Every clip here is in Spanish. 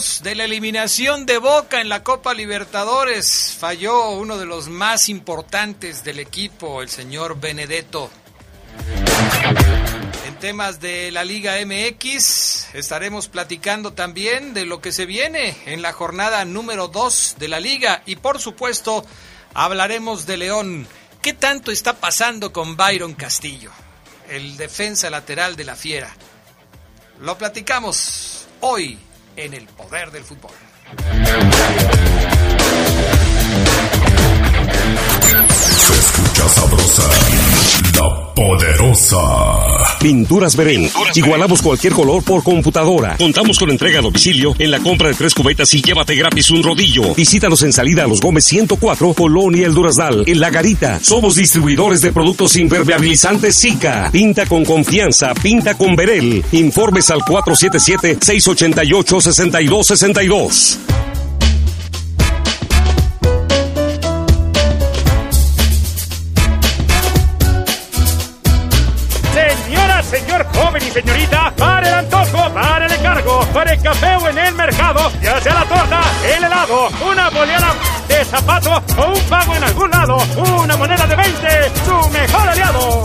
De la eliminación de Boca en la Copa Libertadores. Falló uno de los más importantes del equipo, el señor Benedetto. En temas de la Liga MX estaremos platicando también de lo que se viene en la jornada número 2 de la liga y por supuesto hablaremos de León. ¿Qué tanto está pasando con Byron Castillo, el defensa lateral de la Fiera? Lo platicamos hoy en el poder del fútbol. Se escucha sabrosa, la Poderosa. Pinturas Verén. Igualamos cualquier color por computadora. Contamos con entrega a domicilio en la compra de tres cubetas y llévate gratis un rodillo. Visítanos en salida a los Gómez 104, Polonia El Durazdal, en La Garita. Somos distribuidores de productos impermeabilizantes Zika. Pinta con confianza, pinta con Verel. Informes al 477 688 6262. Para el café o en el mercado, ya sea la torta, el helado, una boleada de zapato o un pago en algún lado, una moneda de 20, su mejor aliado.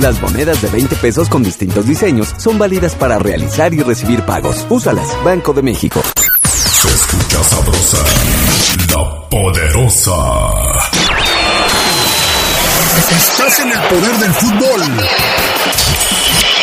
Las monedas de 20 pesos con distintos diseños son válidas para realizar y recibir pagos. Úsalas, Banco de México. Se escucha sabrosa, la poderosa. Estás en el poder del fútbol.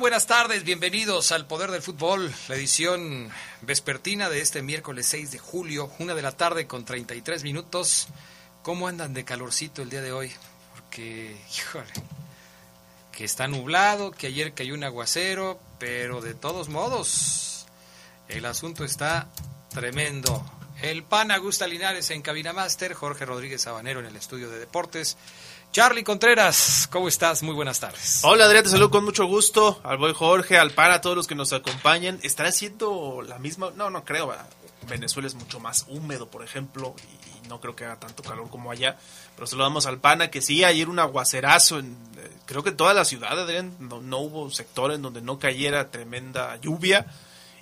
Buenas tardes, bienvenidos al Poder del Fútbol, la edición vespertina de este miércoles 6 de julio, una de la tarde con 33 minutos. ¿Cómo andan de calorcito el día de hoy? Porque, híjole, que está nublado, que ayer cayó un aguacero, pero de todos modos, el asunto está tremendo. El pan Augusta Linares en Cabina Master, Jorge Rodríguez Sabanero en el estudio de deportes. Charlie Contreras, ¿cómo estás? Muy buenas tardes. Hola Adrián, te saludo con mucho gusto. Al buen Jorge, al PAN, a todos los que nos acompañan. ¿Estará haciendo la misma? No, no creo. Venezuela es mucho más húmedo, por ejemplo, y no creo que haga tanto calor como allá. Pero saludamos al PANA, que sí, ayer un aguacerazo en, eh, creo que en toda la ciudad, Adrián. No, no hubo sector en donde no cayera tremenda lluvia.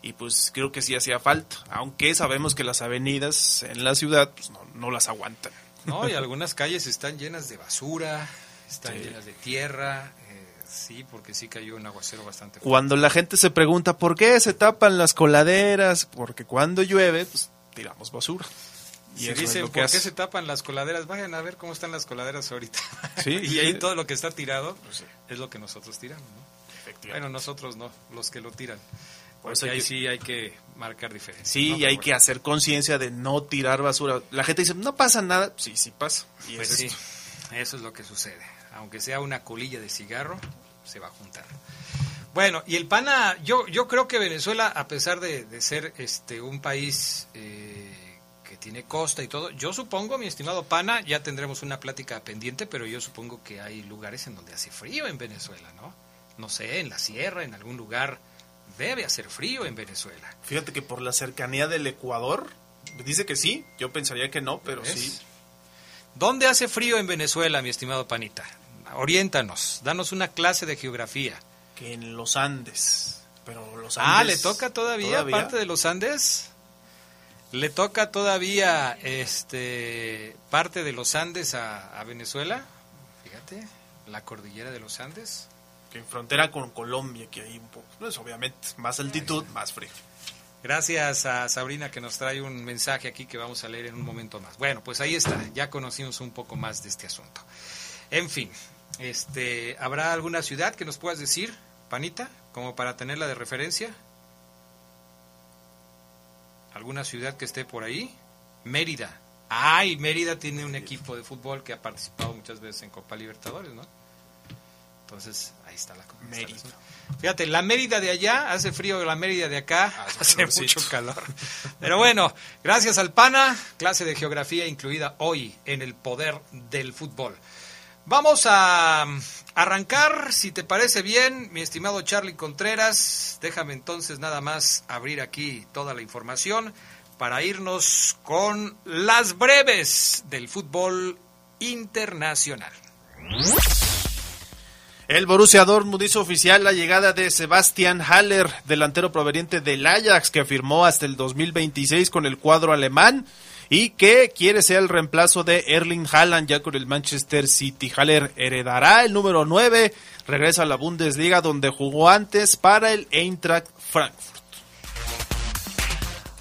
Y pues creo que sí hacía falta. Aunque sabemos que las avenidas en la ciudad pues, no, no las aguantan. No, y algunas calles están llenas de basura, están Sí. llenas de tierra. eh, sí, porque sí cayó un aguacero bastante fuerte. Cuando la gente se pregunta por qué se tapan las coladeras, porque cuando llueve, pues tiramos basura. Y es dicen, ¿por qué hace. se tapan las coladeras? Vayan a ver cómo están las coladeras ahorita. Sí, y ahí todo lo que está tirado Pues sí. es lo que nosotros tiramos, ¿no? Efectivamente. Bueno, nosotros no, los que lo tiran. Por eso ahí sí hay que marcar diferencia. Sí, ¿no? y hay bueno, que hacer conciencia de no tirar basura. La gente dice, no pasa nada. Sí, sí pasa. Y Pues es sí, esto. eso es lo que sucede. Aunque sea una colilla de cigarro, se va a juntar. Bueno, y el PANA, yo, yo creo que Venezuela, a pesar de, de ser este un país eh, que tiene costa y todo, yo supongo, mi estimado PANA, ya tendremos una plática pendiente, pero yo supongo que hay lugares en donde hace frío en Venezuela, ¿no? No sé, en la sierra, en algún lugar, debe hacer frío en Venezuela. Fíjate que por la cercanía del Ecuador, dice que sí. Yo pensaría que no, pero ¿Ves? sí. ¿Dónde hace frío en Venezuela, mi estimado Panita? Oriéntanos, danos una clase de geografía. Que en los Andes. Pero los Andes. Ah, ¿le toca todavía, parte de los Andes? ¿Le toca todavía este parte de los Andes a, a Venezuela? Fíjate, la cordillera de los Andes. Que en frontera con Colombia, que hay un poco. No es obviamente más altitud, más frío. Gracias a Sabrina que nos trae un mensaje aquí que vamos a leer en un momento más. Bueno, pues ahí está, ya conocimos un poco más de este asunto. En fin, este, ¿habrá alguna ciudad que nos puedas decir, Panita, como para tenerla de referencia? ¿Alguna ciudad que esté por ahí? Mérida. Ay, Mérida tiene un equipo de fútbol que ha participado muchas veces en Copa Libertadores, ¿no? Entonces, ahí está la. Mérida. Fíjate, la Mérida de allá hace frío, la Mérida de acá Hace hace calorcito. mucho calor. Pero bueno, gracias al PANA, clase de geografía incluida hoy en el poder del fútbol. Vamos a mm, arrancar, si te parece bien, mi estimado Charlie Contreras. Déjame entonces nada más abrir aquí toda la información para irnos con las breves del fútbol internacional. El Borussia Dortmund hizo oficial la llegada de Sebastian Haller, delantero proveniente del Ajax, que firmó hasta el 2026 con el cuadro alemán y que quiere ser el reemplazo de Erling Haaland ya con el Manchester City. Haller heredará el número 9, regresa a la Bundesliga donde jugó antes para el Eintracht Frankfurt.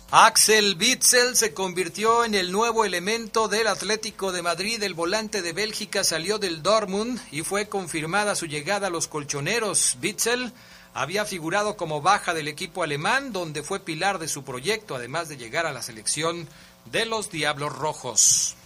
Axel Witzel se convirtió en el nuevo elemento del Atlético de Madrid. El volante de Bélgica salió del Dortmund y fue confirmada su llegada a los colchoneros. Witzel había figurado como baja del equipo alemán, donde fue pilar de su proyecto, además de llegar a la selección de los Diablos Rojos.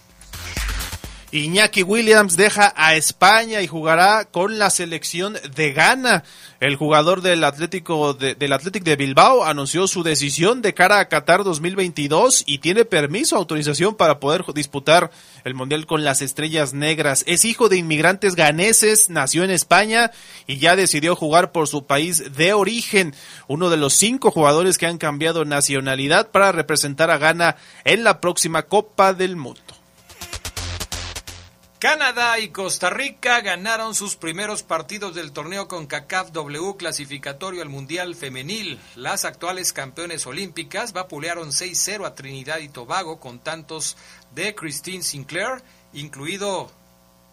Iñaki Williams deja a España y jugará con la selección de Ghana. El jugador del Atlético de, del Athletic de Bilbao anunció su decisión de cara a Qatar 2022 y tiene permiso, autorización para poder disputar el Mundial con las Estrellas Negras. Es hijo de inmigrantes ganeses, nació en España y ya decidió jugar por su país de origen. Uno de los cinco jugadores que han cambiado nacionalidad para representar a Ghana en la próxima Copa del Mundo. Canadá y Costa Rica ganaron sus primeros partidos del torneo con CACAF W clasificatorio al Mundial Femenil. Las actuales campeones olímpicas vapulearon 6-0 a Trinidad y Tobago con tantos de Christine Sinclair, incluido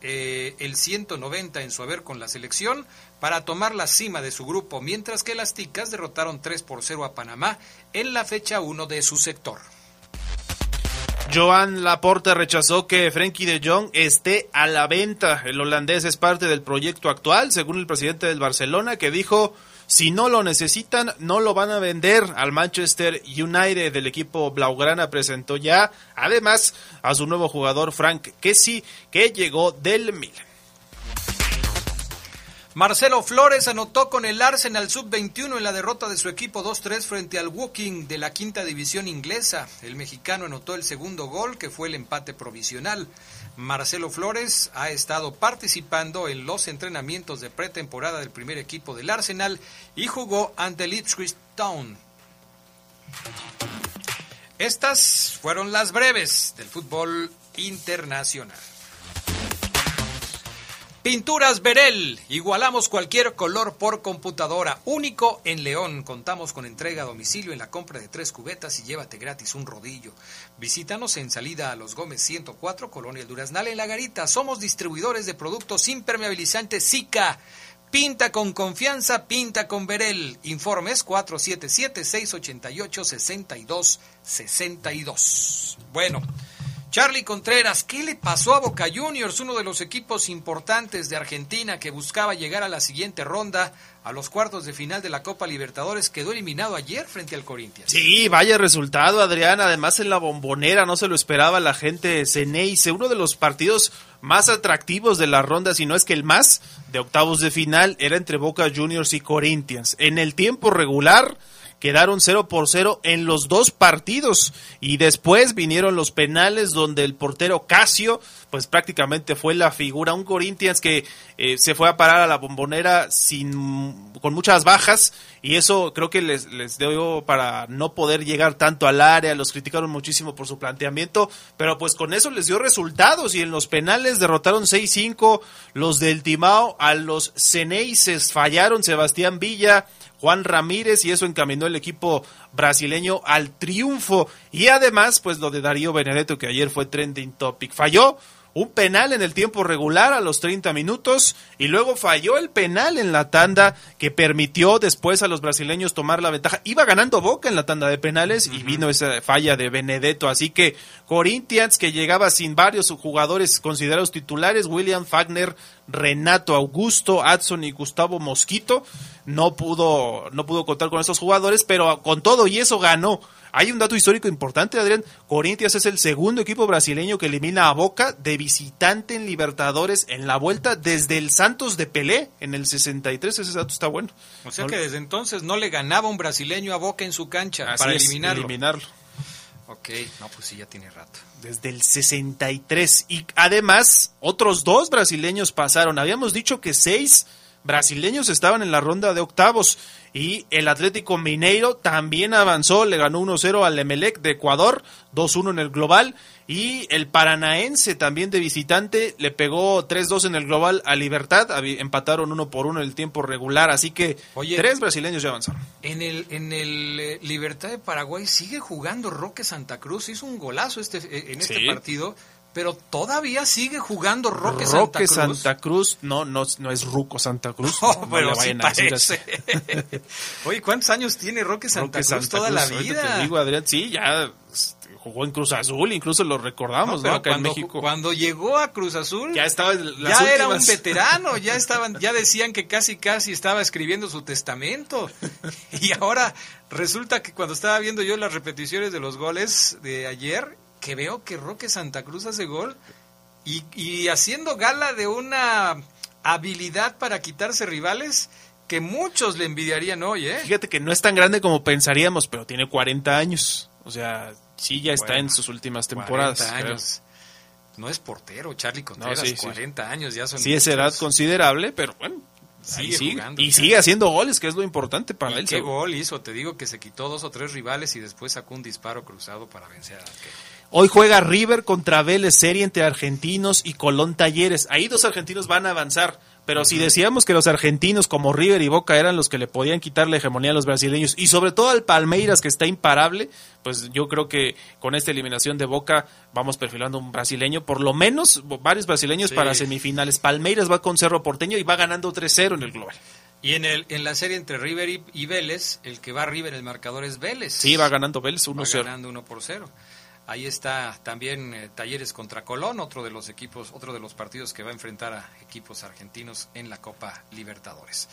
eh, el 190 en su haber con la selección, para tomar la cima de su grupo, mientras que las ticas derrotaron 3 por 0 a Panamá en la fecha 1 de su sector. Joan Laporte rechazó que Frenkie de Jong esté a la venta. El holandés es parte del proyecto actual, según el presidente del Barcelona, que dijo, si no lo necesitan, no lo van a vender al Manchester United. El equipo Blaugrana presentó ya, además, a su nuevo jugador Frank Kessie, que llegó del Milan. Marcelo Flores anotó con el Arsenal sub-21 en la derrota de su equipo 2-3 frente al Woking de la quinta división inglesa. El mexicano anotó el segundo gol, que fue el empate provisional. Marcelo Flores ha estado participando en los entrenamientos de pretemporada del primer equipo del Arsenal y jugó ante el Ipswich Town. Estas fueron las breves del fútbol internacional. Pinturas Berel. Igualamos cualquier color por computadora. Único en León. Contamos con entrega a domicilio en la compra de tres cubetas y llévate gratis un rodillo. Visítanos en salida a Los Gómez 104, Colonia Duraznal en La Garita. Somos distribuidores de productos impermeabilizantes Zika. Pinta con confianza, pinta con Berel. Informes 477-688-6262. Bueno, Charlie Contreras, ¿qué le pasó a Boca Juniors, uno de los equipos importantes de Argentina que buscaba llegar a la siguiente ronda, a los cuartos de final de la Copa Libertadores? Quedó eliminado ayer frente al Corinthians. Sí, vaya resultado, Adrián. Además, en la bombonera no se lo esperaba la gente Ceneice, uno de los partidos más atractivos de la ronda, si no es que el más, de octavos de final, era entre Boca Juniors y Corinthians. En el tiempo regular quedaron 0 por 0 en los dos partidos. Y después vinieron los penales donde el portero Casio pues prácticamente fue la figura un Corinthians que eh, se fue a parar a la bombonera sin con muchas bajas y eso creo que les, les dio para no poder llegar tanto al área, los criticaron muchísimo por su planteamiento, pero pues con eso les dio resultados y en los penales derrotaron 6-5 los del Timao a los Ceneices, fallaron Sebastián Villa, Juan Ramírez y eso encaminó el equipo brasileño al triunfo. Y además, pues lo de Darío Benedetto que ayer fue trending topic. Falló un penal en el tiempo regular a los 30 minutos y luego falló el penal en la tanda que permitió después a los brasileños tomar la ventaja. Iba ganando Boca en la tanda de penales y vino esa falla de Benedetto. Así que Corinthians, que llegaba sin varios jugadores considerados titulares, William Fagner, Renato Augusto, Adson y Gustavo Mosquito, no pudo, no pudo contar con esos jugadores, pero con todo y eso ganó. Hay un dato histórico importante, Adrián. Corinthians es el segundo equipo brasileño que elimina a Boca de visitante en Libertadores en la vuelta desde el Santos de Pelé en el 63. Ese dato está bueno. O sea que desde entonces no le ganaba un brasileño a Boca en su cancha para es, eliminarlo. eliminarlo. Ok, no, pues sí, ya tiene rato. Desde el 63. Y además, otros dos brasileños pasaron. Habíamos dicho que seis brasileños estaban en la ronda de octavos. Y el Atlético Mineiro también avanzó, le ganó 1-0 al Emelec de Ecuador, 2-1 en el global. Y el Paranaense también de visitante le pegó 3-2 en el global a Libertad, empataron uno por uno en el tiempo regular. Así que Oye. tres brasileños ya avanzaron. En el, en el eh, Libertad de Paraguay sigue jugando Roque Santa Cruz. Hizo un golazo este, eh, en este Sí. partido, pero todavía sigue jugando Roque, Roque Santa Cruz. Santa Cruz, no, no, no es Ruco Santa Cruz. No, no, no pero le sí vayan a decir así. parece. Oye, ¿cuántos años tiene Roque Santa Roque Cruz? Santa Toda Cruz, la vida. Te digo, Adrián, sí, ya este, jugó en Cruz Azul, incluso lo recordamos, Acá en cuando, México. cuando llegó a Cruz Azul, ya estaba en ya era un veterano, ya estaban, ya decían que casi casi estaba escribiendo su testamento. Y ahora resulta que cuando estaba viendo yo las repeticiones de los goles de ayer, que veo que Roque Santa Cruz hace gol y, y haciendo gala de una habilidad para quitarse rivales que muchos le envidiarían hoy, ¿eh? Fíjate que no es tan grande como pensaríamos, pero tiene 40 años. O sea, sí ya está Bueno, en sus últimas temporadas. 40 creo. años. No es portero, Charlie Contreras, sí, sí. 40 años ya son Sí es edad considerable, pero bueno. Sigue sigue. jugando. Y sigue haciendo goles, que es lo importante para ¿Y él. qué gol hizo? Te digo que se quitó dos o tres rivales y después sacó un disparo cruzado para vencer al arquero. Hoy juega River contra Vélez, serie entre argentinos y Colón Talleres. Ahí dos argentinos van a avanzar. Pero si decíamos que los argentinos como River y Boca eran los que le podían quitar la hegemonía a los brasileños y sobre todo al Palmeiras que está imparable, pues yo creo que con esta eliminación de Boca vamos perfilando un brasileño, por lo menos varios brasileños Sí. para semifinales. Palmeiras va con Cerro Porteño y va ganando 3-0 en el global. Y en, el, en la serie entre River y, y Vélez, el que va a River el marcador es Vélez. Sí, va ganando Vélez Va 1-0. ganando 1 por 0. Ahí está también eh, Talleres contra Colón, otro de los equipos, otro de los partidos que va a enfrentar a equipos argentinos en la Copa Libertadores.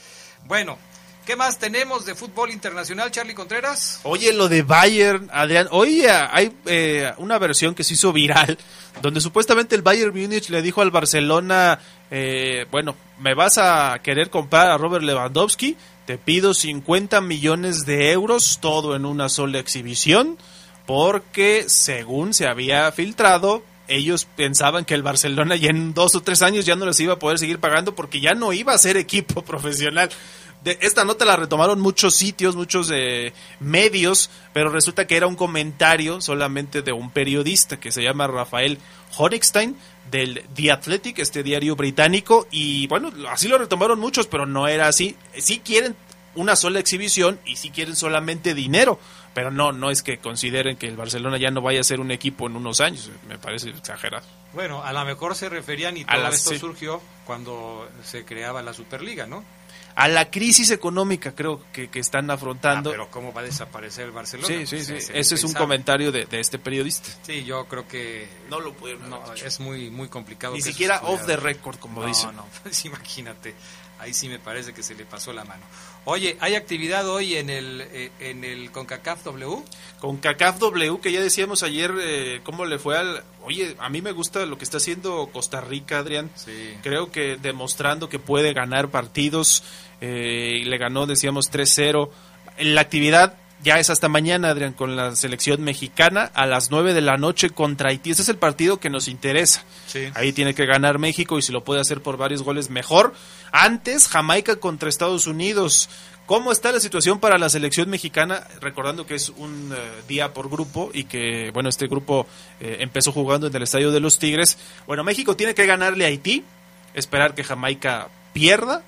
Bueno, ¿qué más tenemos de fútbol internacional, Charlie Contreras? Oye, lo de Bayern, Adrián, oye, hay eh, una versión que se hizo viral, donde supuestamente el Bayern Múnich le dijo al Barcelona, eh, bueno, me vas a querer comprar a Robert Lewandowski, te pido 50 millones de euros, todo en una sola exhibición, porque según se había filtrado, ellos pensaban que el Barcelona ya en dos o tres años ya no les iba a poder seguir pagando porque ya no iba a ser equipo profesional. De, esta nota la retomaron muchos sitios, muchos eh, medios, pero resulta que era un comentario solamente de un periodista que se llama Rafael Honigstein del The Athletic, este diario británico, y bueno, así lo retomaron muchos, pero no era así. Sí quieren una sola exhibición y sí quieren solamente dinero, pero no, no es que consideren que el Barcelona ya no vaya a ser un equipo en unos años, me parece exagerado. Bueno, a lo mejor se referían y A todo las- esto sí. surgió cuando se creaba la Superliga, ¿no? a la crisis económica creo que, que están afrontando. Ah, pero ¿cómo va a desaparecer el Barcelona? sí, sí, sí. es Ese es un comentario de, de este periodista. Sí, yo creo que No lo pudieron no, es muy muy complicado. Ni siquiera off the record, como no, dicen. No, pues imagínate. Ahí sí me parece que se le pasó la mano. Oye, ¿hay actividad hoy en el eh, en el CONCACAF W? Con CACAF W, que ya decíamos ayer eh, cómo le fue al... Oye, a mí me gusta lo que está haciendo Costa Rica, Adrián. Sí. Creo que demostrando que puede ganar partidos. eh, y le ganó, decíamos, 3-0. La actividad ya es hasta mañana, Adrián, con la selección mexicana a las 9 de la noche contra Haití. Ese es el partido que nos interesa. Sí. Ahí tiene que ganar México y si lo puede hacer por varios goles, mejor. Antes, Jamaica contra Estados Unidos. ¿Cómo está la situación para la selección mexicana? Recordando que es un eh, día por grupo y que, bueno, este grupo eh, empezó jugando en el Estadio de los Tigres. Bueno, México tiene que ganarle a Haití, esperar que Jamaica pierda,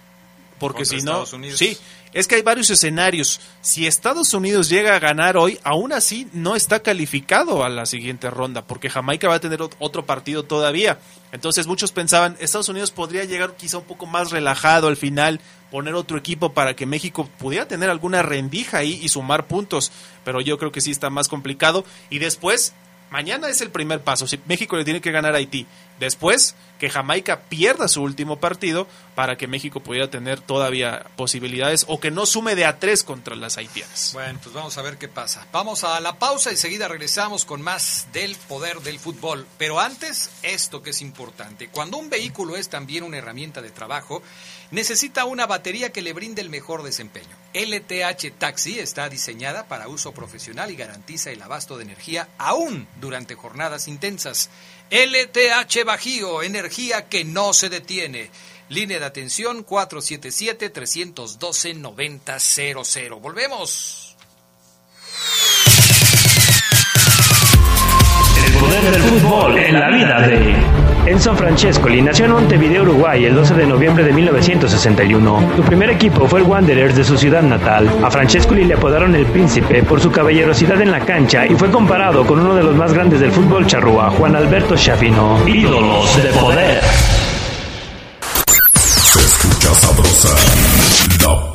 porque si no... Estados Unidos. Sí, es que hay varios escenarios. Si Estados Unidos llega a ganar hoy, aún así no está calificado a la siguiente ronda, porque Jamaica va a tener ot- otro partido todavía. Entonces muchos pensaban, Estados Unidos podría llegar quizá un poco más relajado al final, poner otro equipo para que México pudiera tener alguna rendija ahí y sumar puntos. Pero yo creo que sí está más complicado. Y después, mañana es el primer paso. Si México le tiene que ganar a Haití. Después, que Jamaica pierda su último partido para que México pudiera tener todavía posibilidades o que no sume de a tres contra las haitianas. Bueno, pues vamos a ver qué pasa. Vamos a la pausa y enseguida regresamos con más del poder del fútbol. Pero antes, esto que es importante. Cuando un vehículo es también una herramienta de trabajo, necesita una batería que le brinde el mejor desempeño. LTH Taxi está diseñada para uso profesional y garantiza el abasto de energía aún durante jornadas intensas. LTH Bajío, energía que no se detiene. Línea de atención 477-312-9000. Volvemos. Poder del fútbol en la vida de Enzo Francescoli nació en Montevideo, Uruguay, el 12 de noviembre de 1961. Su primer equipo fue el Wanderers de su ciudad natal. A Francescoli le apodaron el Príncipe por su caballerosidad en la cancha y fue comparado con uno de los más grandes del fútbol charrúa, Juan Alberto Schaffino. Ídolos de poder. Se escucha sabrosa,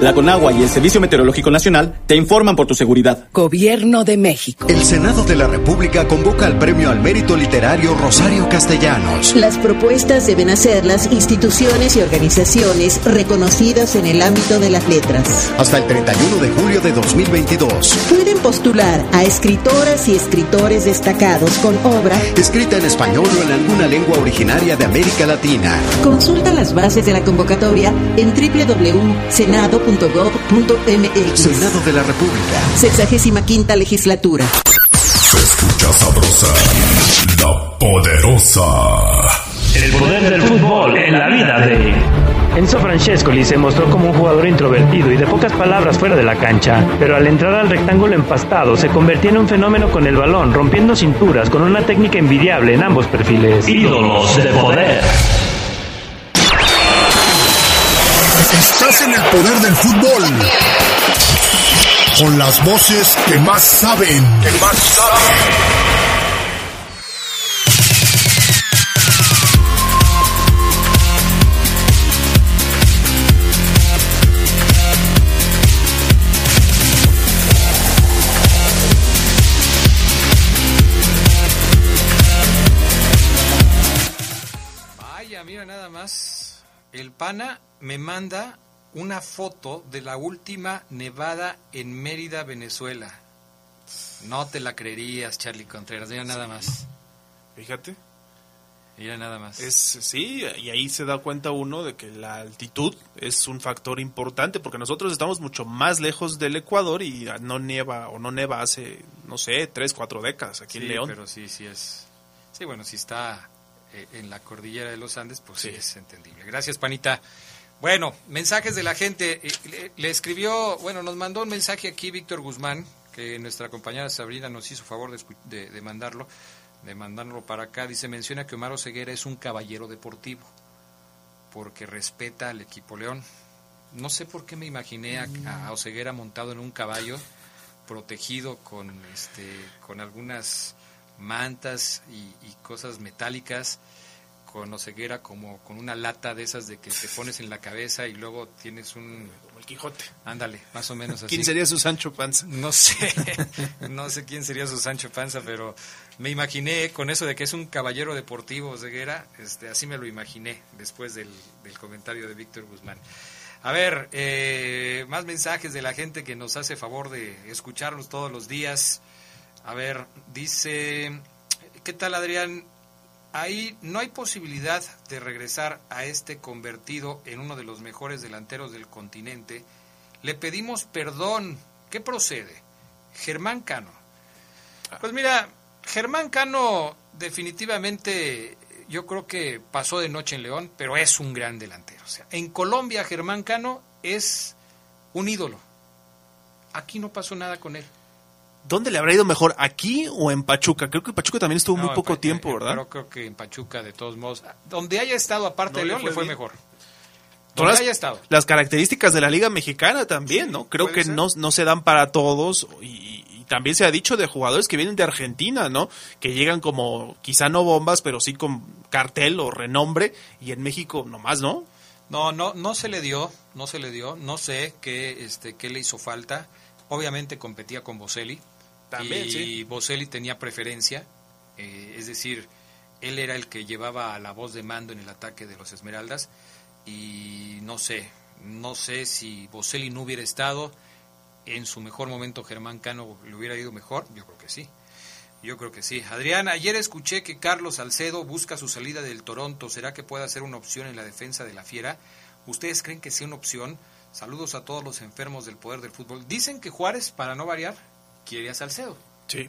La Conagua y el Servicio Meteorológico Nacional te informan por tu seguridad. Gobierno de México. El Senado de la República convoca al Premio al Mérito Literario Rosario Castellanos. Las propuestas deben hacerlas instituciones y organizaciones reconocidas en el ámbito de las letras. Hasta el 31 de julio de 2022. Pueden postular a escritoras y escritores destacados con obra. Escrita en español o en alguna lengua originaria de América Latina. Consulta las bases de la convocatoria en www.senado.gov.mx. Senado de la República. Sexagésima quinta legislatura. Se escucha sabrosa, la poderosa. El poder del fútbol en la vida de Enzo Francescoli se mostró como un jugador introvertido y de pocas palabras fuera de la cancha, pero al entrar al rectángulo empastado se convertía en un fenómeno con el balón, rompiendo cinturas con una técnica envidiable en ambos perfiles. Ídolos de poder. En el poder del fútbol. Con las voces que más saben. Que más saben. Vaya, mira nada más. El pana me manda una foto de la última nevada en Mérida, Venezuela. No te la creerías, Charlie Contreras. Mira nada más. Fíjate. Mira nada más. Es, sí, y ahí se da cuenta uno de que la altitud es un factor importante, porque nosotros estamos mucho más lejos del Ecuador y no nieva o no neva hace, no sé, tres, cuatro décadas aquí en León. pero sí, sí es... Sí, bueno, si está eh, en la cordillera de los Andes, pues sí, es entendible. Gracias, Panita. Bueno, mensajes de la gente. Eh, le, escribió, bueno, nos mandó un mensaje aquí Víctor Guzmán, que nuestra compañera Sabrina nos hizo favor de, de mandarlo de mandarlo para acá, dice, menciona que Omar Ceguera es un caballero deportivo, porque respeta al equipo León. No sé por qué me imaginé a, a Oseguera montado en un caballo, protegido con, este, con algunas mantas y cosas metálicas, con Oseguera como con una lata de esas de que te pones en la cabeza y luego tienes un Quijote. Ándale, más o menos así. ¿Quién sería su Sancho Panza? No sé, no sé quién sería su Sancho Panza, pero me imaginé con eso de que es un caballero deportivo Ceguera, este, así me lo imaginé después del, comentario de Víctor Guzmán. A ver, eh, más mensajes de la gente que nos hace favor de escucharnos todos los días. A ver, dice, ¿qué tal Adrián? Ahí no hay posibilidad de regresar a este convertido en uno de los mejores delanteros del continente. Le pedimos perdón. ¿Qué procede? Germán Cano. Pues mira, Germán Cano definitivamente yo creo que pasó de noche en León, pero es un gran delantero. O sea, en Colombia Germán Cano es un ídolo. Aquí no pasó nada con él. ¿Dónde le habrá ido mejor? ¿Aquí o en Pachuca? Creo que Pachuca también estuvo muy poco tiempo, ¿verdad? Pero creo que en Pachuca, de todos modos, donde haya estado aparte de León, le fue, mejor. Donde haya estado. Las características de la Liga Mexicana también, ¿no? Creo que no, no se dan para todos y, también se ha dicho de jugadores que vienen de Argentina, ¿no? Que llegan como, quizá no bombas, pero sí con cartel o renombre y en México nomás, ¿no? No, no, no se le dio, no se le dio, no sé qué, este, qué le hizo falta. Obviamente competía con Boselli, y Boselli tenía preferencia, eh, es decir, él era el que llevaba la voz de mando en el ataque de los Esmeraldas y no sé, no sé si Boselli no hubiera estado en su mejor momento Germán Cano le hubiera ido mejor, yo creo que sí. Yo creo que sí. Adrián, ayer escuché que Carlos Salcedo busca su salida del Toronto. ¿Será que puede ser una opción en la defensa de la Fiera? ¿Ustedes creen que sea una opción? Saludos a todos los enfermos del poder del fútbol. Dicen que Juárez, para no variar, quiere a Salcedo. Sí.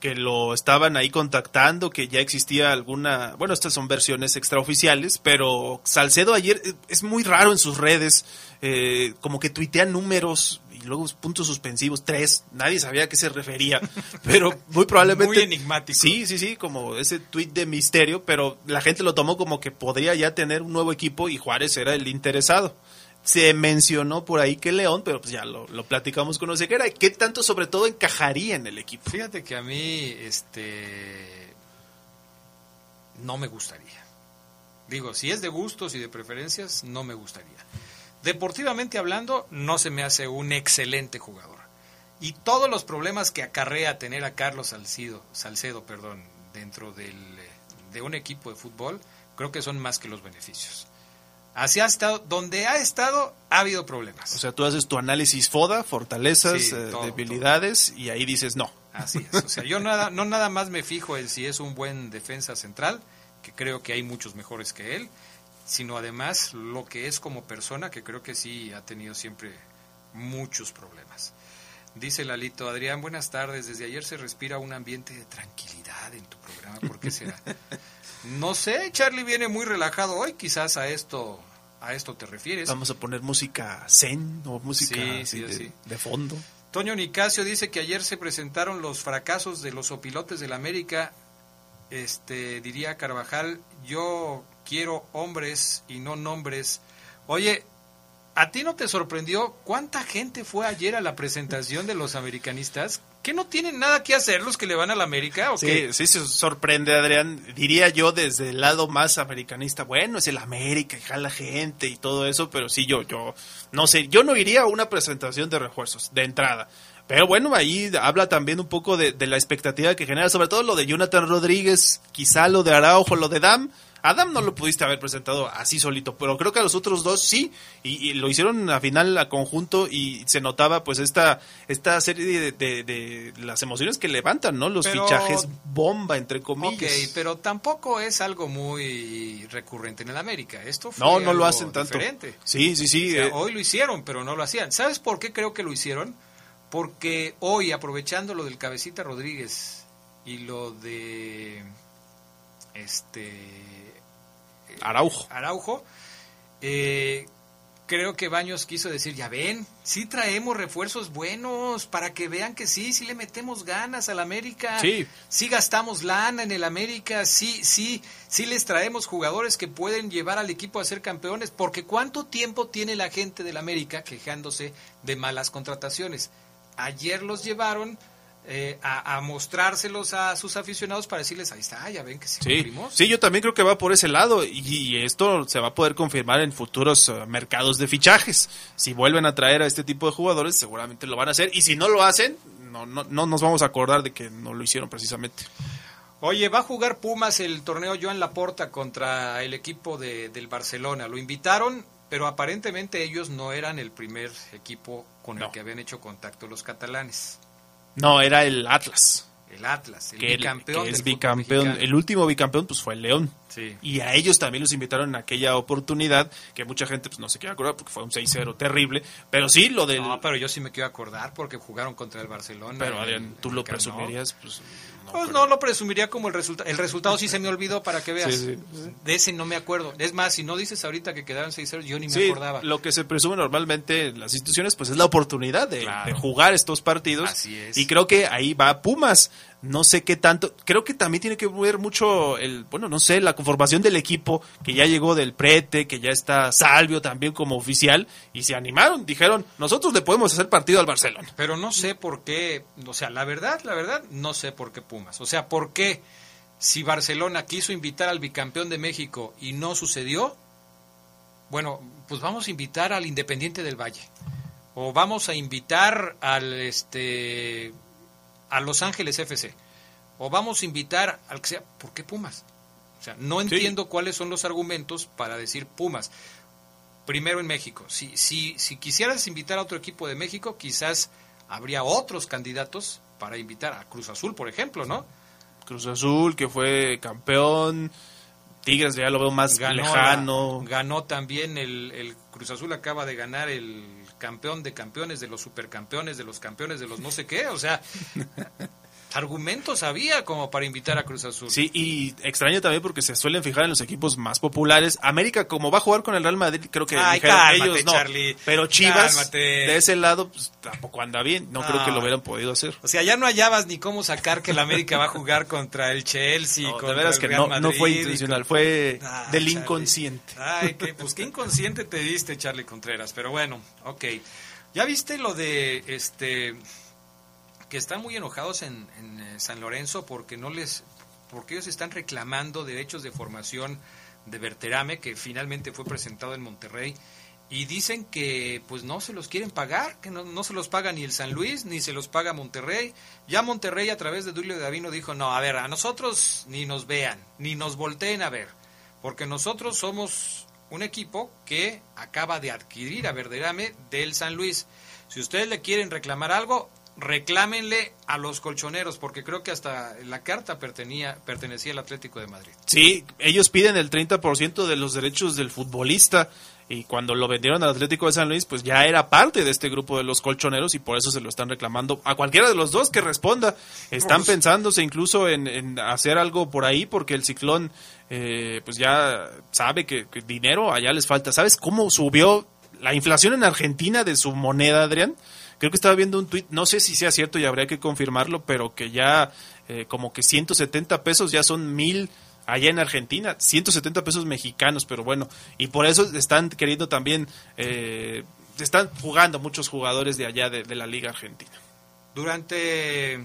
Que lo estaban ahí contactando, que ya existía alguna. Bueno, estas son versiones extraoficiales, pero Salcedo ayer eh, es muy raro en sus redes, eh, como que tuitea números y luego puntos suspensivos, tres, nadie sabía a qué se refería, pero muy probablemente... Muy enigmático. Sí, sí, sí, como ese tuit de misterio, pero la gente lo tomó como que podría ya tener un nuevo equipo y Juárez era el interesado se mencionó por ahí que León, pero pues ya lo, platicamos con Oseguera. ¿Qué tanto sobre todo encajaría en el equipo? Fíjate que a mí este no me gustaría. Digo, si es de gustos y de preferencias, no me gustaría. Deportivamente hablando, no se me hace un excelente jugador. Y todos los problemas que acarrea tener a Carlos Salcido, Salcedo perdón, dentro del, de un equipo de fútbol, creo que son más que los beneficios. Así ha estado, donde ha estado, ha habido problemas. O sea, tú haces tu análisis FODA, fortalezas, eh, debilidades, y ahí dices no. Así es. O sea, yo nada, no nada más me fijo en si es un buen defensa central, que creo que hay muchos mejores que él, sino además lo que es como persona, que creo que sí ha tenido siempre muchos problemas. Dice Lalito, Adrián, buenas tardes. Desde ayer se respira un ambiente de tranquilidad en tu programa. ¿Por qué será? No sé, Charlie viene muy relajado hoy, quizás a esto a esto te refieres. Vamos a poner música zen o música de, fondo. Toño Nicasio dice que ayer se presentaron los fracasos de los opilotes del América. Este diría Carvajal, yo quiero hombres y no nombres. Oye, ¿a ti no te sorprendió cuánta gente fue ayer a la presentación de los americanistas? ¿Qué no tienen nada que hacer los que le van a la América? ¿o sí, sí, se sorprende, Adrián. Diría yo desde el lado más americanista, bueno, es el América, y la gente y todo eso, pero sí, yo, yo, no sé, yo no iría a una presentación de refuerzos, de entrada. Pero bueno, ahí habla también un poco de, la expectativa que genera, sobre todo lo de Jonathan Rodríguez, quizá lo de Araujo, lo de Dam. Adam no lo pudiste haber presentado así solito, pero creo que a los otros dos sí, y, y lo hicieron a final a conjunto y se notaba pues esta, esta serie de, de- de las emociones que levantan, ¿no? Los Pero- fichajes bomba, entre comillas. Ok, pero tampoco es algo muy recurrente en el América. Esto fue No, no lo hacen tanto. diferente. Sí, sí, sí. O sea, eh, hoy lo hicieron, pero no lo hacían. ¿Sabes por qué creo que lo hicieron? Porque hoy, aprovechando lo del Cabecita Rodríguez y lo de este Araujo. Araujo, eh, creo que Baños quiso decir, ya ven, sí traemos refuerzos buenos para que vean que sí, sí le metemos ganas al América, Sí. sí gastamos lana en el América, sí, sí, sí les traemos jugadores que pueden llevar al equipo a ser campeones, porque ¿cuánto tiempo tiene la gente del América quejándose de malas contrataciones? Ayer los llevaron eh, a, a mostrárselos a sus aficionados para decirles, ahí está, ya ven que sí, Sí, cumplimos. sí, yo también creo que va por ese lado y, y esto se va a poder confirmar en futuros eh, mercados de fichajes. Si vuelven a traer a este tipo de jugadores, seguramente lo van a hacer y si no lo hacen, no, no, no nos vamos a acordar de que no lo hicieron precisamente. Oye, va a jugar Pumas el torneo Joan Laporta contra el equipo de, del Barcelona. Lo invitaron, pero aparentemente ellos no eran el primer equipo con el que habían hecho contacto los catalanes. No, era el Atlas. El Atlas, el que, el- bicampeón. que es del fútbol bicampeón. mexicano. El último bicampeón pues fue el León. Sí. Y a ellos también los invitaron en aquella oportunidad, que mucha gente pues no se quiere acordar porque fue un 6-0 terrible. Pero sí, lo del... No, pero yo sí me quiero acordar porque jugaron contra el Barcelona. pero Adrián, tú lo presumirías, pues... Pues no lo presumiría como el resultado. El resultado sí se me olvidó para que veas. Sí, De ese no me acuerdo. Es más, si no dices ahorita que quedaron 6-0, yo ni me acordaba. lo que se presume normalmente en las instituciones pues es la oportunidad de, Claro. de jugar estos partidos Así es. y creo que ahí va Pumas no sé qué tanto creo que también tiene que ver mucho el bueno no sé la conformación del equipo que ya llegó del prete que ya está Salvio también como oficial y se animaron dijeron nosotros le podemos hacer partido al Barcelona Pero no sé por qué, o sea, la verdad, la verdad, no sé por qué Pumas. O sea, por qué si Barcelona quiso invitar al bicampeón de México y no sucedió, bueno, pues vamos a invitar al Independiente del Valle. O vamos a invitar al este a Los Ángeles FC. O vamos a invitar al que sea. ¿Por qué Pumas? O sea, no entiendo cuáles son los argumentos para decir Pumas. Primero en México. Si, si, si quisieras invitar a otro equipo de México, quizás habría otros candidatos para invitar a Cruz Azul, por ejemplo, ¿no? Cruz Azul que fue campeón Tigres ya lo veo más Ganó, lejano la- ganó también el, el Cruz Azul acaba de ganar el campeón de campeones, de los supercampeones, de los campeones, de los no sé qué, o sea, argumentos había como para invitar a Cruz Azul. Sí, y extraño también porque se suelen fijar en los equipos más populares. América, como va a jugar con el Real Madrid, creo que Ay, dijeron cálmate, ellos no. Charlie. Pero Chivas, Cálmate. de ese lado, pues, tampoco anda bien. No creo que lo Ay. hubieran podido hacer. O sea, ya no hallabas ni cómo sacar que el América va a jugar contra el Chelsea. No, contra de veras que no, no fue intencional, fue Ah, del Charlie. inconsciente. Ay, qué, pues qué inconsciente te diste, Charlie Contreras. Pero bueno, ok. ¿Ya viste lo de este están muy enojados en, eh, San Lorenzo porque no les porque ellos están reclamando derechos de formación de Berterame que finalmente fue presentado en Monterrey y dicen que pues no se los quieren pagar, que no, no se los paga ni el San Luis ni se los paga Monterrey. Ya Monterrey a través de Dulio Davino dijo, "No, a ver, a nosotros ni nos vean, ni nos volteen a ver." porque nosotros somos un equipo que acaba de adquirir a Verderame del San Luis. Si ustedes le quieren reclamar algo, reclámenle a los colchoneros, porque creo que hasta la carta pertenía, pertenecía al Atlético de Madrid. Sí, ellos piden el 30% de los derechos del futbolista y cuando lo vendieron al Atlético de San Luis, pues ya era parte de este grupo de los colchoneros y por eso se lo están reclamando a cualquiera de los dos que responda. Están Pues- pensándose incluso en, en hacer algo por ahí porque el ciclón eh, pues ya sabe que, que dinero allá les falta. ¿Sabes cómo subió la inflación en Argentina de su moneda, Adrián? Creo que estaba viendo un tuit, no sé si sea cierto y habría que confirmarlo, pero que ya eh, como que 170 pesos ya son mil allá en Argentina, 170 pesos mexicanos, pero bueno, y por eso están queriendo también, eh, están jugando muchos jugadores de allá de, de la Liga Argentina. Durante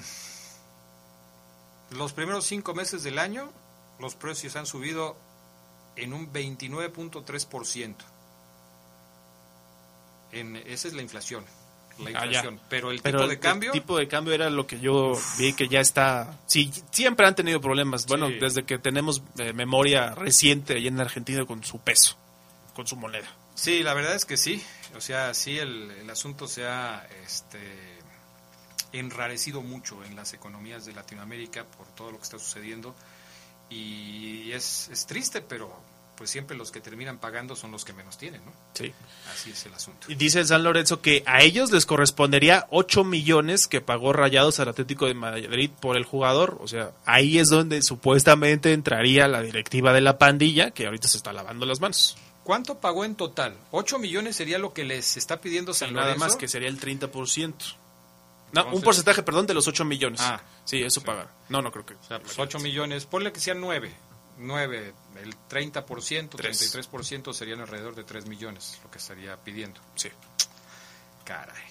los primeros cinco meses del año, los precios han subido en un 29.3%. En, esa es la inflación. La allá. inflación. Pero el Pero tipo de cambio... tipo de cambio era lo que yo vi que ya está. Sí, siempre han tenido problemas. Bueno, Sí. desde que tenemos eh, memoria reciente allá en Argentina con su peso, con su moneda. Sí, la verdad es que sí. O sea, sí, el, el asunto se ha este, enrarecido mucho en las economías de Latinoamérica por todo lo que está sucediendo. Y es, es triste, pero pues siempre los que terminan pagando son los que menos tienen, ¿no? Sí. Así es el asunto. Y dice el San Lorenzo que a ellos les correspondería 8 millones que pagó Rayados al Atlético de Madrid por el jugador. O sea, ahí es donde supuestamente entraría la directiva de la pandilla, que ahorita se está lavando las manos. ¿Cuánto pagó en total? ¿8 millones sería lo que les está pidiendo San Y nada Lorenzo? más que sería el 30%. No, Entonces- un porcentaje, perdón, de los 8 millones. Ah. sí, eso paga. No, no creo que. O sea, pues 8 millones, ponle que sean 9. 9, el 30%, Tres. 33% serían alrededor de 3 millones, lo que estaría pidiendo. Sí. Caray,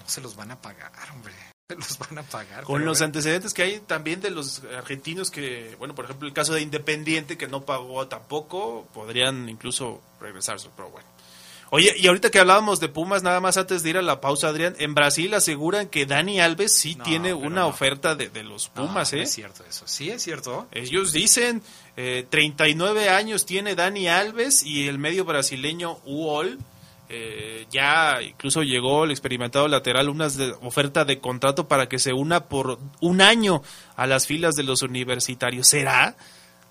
no se los van a pagar, hombre. Se los van a pagar. Con los bueno. antecedentes que hay también de los argentinos que, bueno, por ejemplo, el caso de Independiente que no pagó tampoco, podrían incluso regresarse, pero bueno. Oye, y ahorita que hablábamos de Pumas, nada más antes de ir a la pausa, Adrián, en Brasil aseguran que Dani Alves sí No, tiene una no. oferta de, de los Pumas, no ¿eh? es cierto eso. Sí, es cierto. Ellos dicen, eh, 39 años tiene Dani Alves y el medio brasileño Uol. eh, ya incluso llegó el experimentado lateral una de- oferta de contrato para que se una por un año a las filas de los universitarios. ¿Será?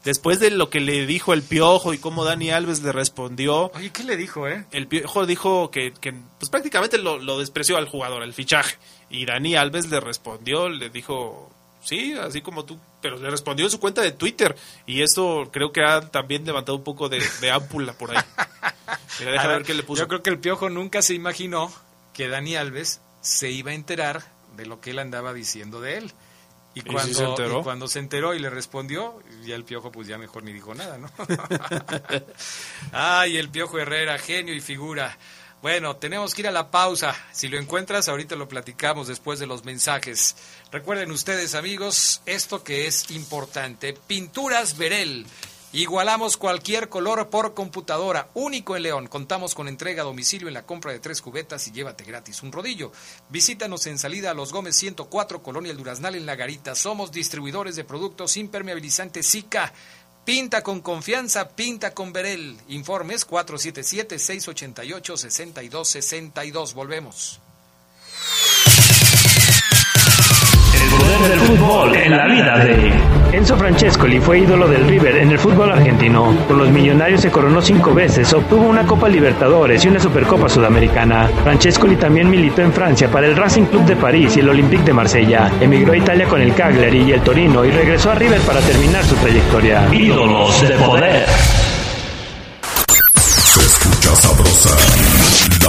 Después de lo que le dijo el Piojo y cómo Dani Alves le respondió, Oye, ¿qué le dijo, eh? el Piojo dijo que, que, pues prácticamente lo, lo despreció al jugador, el fichaje. Y Dani Alves le respondió, le dijo, sí, así como tú, pero le respondió en su cuenta de Twitter. Y esto creo que ha también levantado un poco de, de ámpula por ahí. Mira, A déjame ver, ver qué le puso. Yo creo que el Piojo nunca se imaginó que Dani Alves se iba a enterar de lo que él andaba diciendo de él. Y ¿Y sí cuando, se enteró? y cuando se enteró y le respondió, ya el Piojo pues ya mejor ni dijo nada, ¿no? Ay, el Piojo Herrera, genio y figura. Bueno, tenemos que ir a la pausa. Si lo encuentras, ahorita lo platicamos después de los mensajes. Recuerden ustedes, amigos, esto que es importante. Pinturas Verel. Igualamos cualquier color por computadora, único en León. Contamos con entrega a domicilio en la compra de tres cubetas y llévate gratis un rodillo. Visítanos en salida a Los Gómez 104, Colonia El Duraznal en La Garita. Somos distribuidores de productos impermeabilizantes Zika. Pinta con confianza, pinta con Verel. Informes 477-688-6262. Volvemos. Del fútbol en la vida de Enzo Francescoli fue ídolo del River en el fútbol argentino. Con los millonarios se coronó cinco veces, obtuvo una Copa Libertadores y una Supercopa Sudamericana. Francescoli también militó en Francia para el Racing Club de París y el Olympique de Marsella. Emigró a Italia con el Cagliari y el Torino y regresó a River para terminar su trayectoria. Ídolos de poder.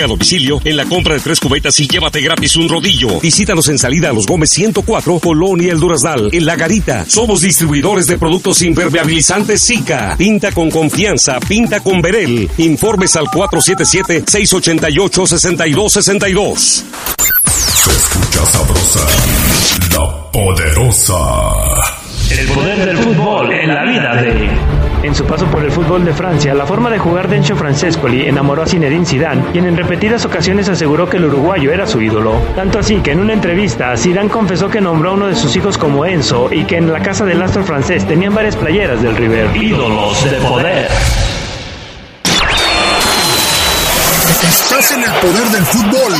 a domicilio en la compra de tres cubetas y llévate gratis un rodillo. Visítanos en salida a los Gómez 104, Colonia El Durazdal, en La Garita. Somos distribuidores de productos impermeabilizantes Zika. Pinta con confianza, pinta con Verel. Informes al 477-688-6262. Se escucha sabrosa, la poderosa. El poder del fútbol en la vida de... En su paso por el fútbol de Francia, la forma de jugar de Enzo Francescoli enamoró a Zinedine Zidane, quien en repetidas ocasiones aseguró que el uruguayo era su ídolo. Tanto así que en una entrevista, Zidane confesó que nombró a uno de sus hijos como Enzo y que en la casa del astro francés tenían varias playeras del River. Ídolos de poder. Estás en el poder del fútbol.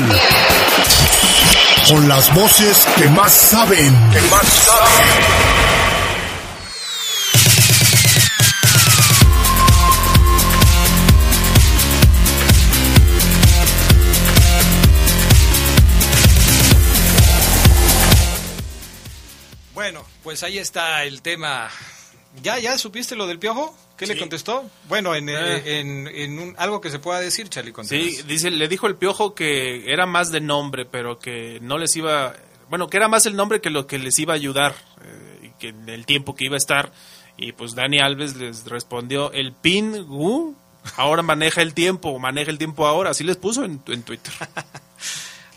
Con las voces que más saben. Que más saben. Pues ahí está el tema ¿Ya, ya supiste lo del piojo? ¿Qué le contestó? Bueno, en, eh, en, en un, algo que se pueda decir, Charlie Contreras. Sí, dice, le dijo el piojo que era más de nombre, pero que no les iba, bueno, que era más el nombre que lo que les iba a ayudar, eh, y que en el tiempo que iba a estar. Y pues Dani Alves les respondió, el pin, uh, ahora maneja el tiempo, maneja el tiempo ahora, así les puso en, en Twitter.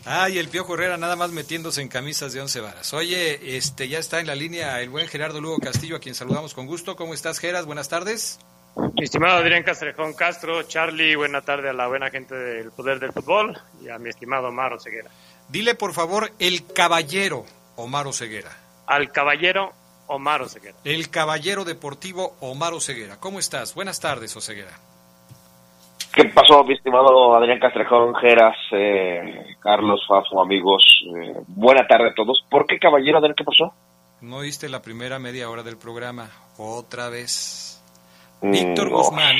Ay, el Piojo Herrera nada más metiéndose en camisas de once varas. Oye, este ya está en la línea el buen Gerardo Lugo Castillo, a quien saludamos con gusto. ¿Cómo estás, Geras? Buenas tardes. Mi estimado Adrián Castrejón Castro, Charlie, buena tarde a la buena gente del Poder del Fútbol y a mi estimado Omar Oseguera. Dile, por favor, el caballero Omar Oseguera. Al caballero Omar Oseguera. El caballero deportivo Omar Oseguera. ¿Cómo estás? Buenas tardes, Oseguera. ¿Qué pasó, mi estimado Adrián Castrejón, Geras, eh, Carlos, Fafo, amigos? Eh, buena tarde a todos. ¿Por qué, caballero, Adrián, qué pasó? No oíste la primera media hora del programa. Otra vez. Mm, Víctor no. Guzmán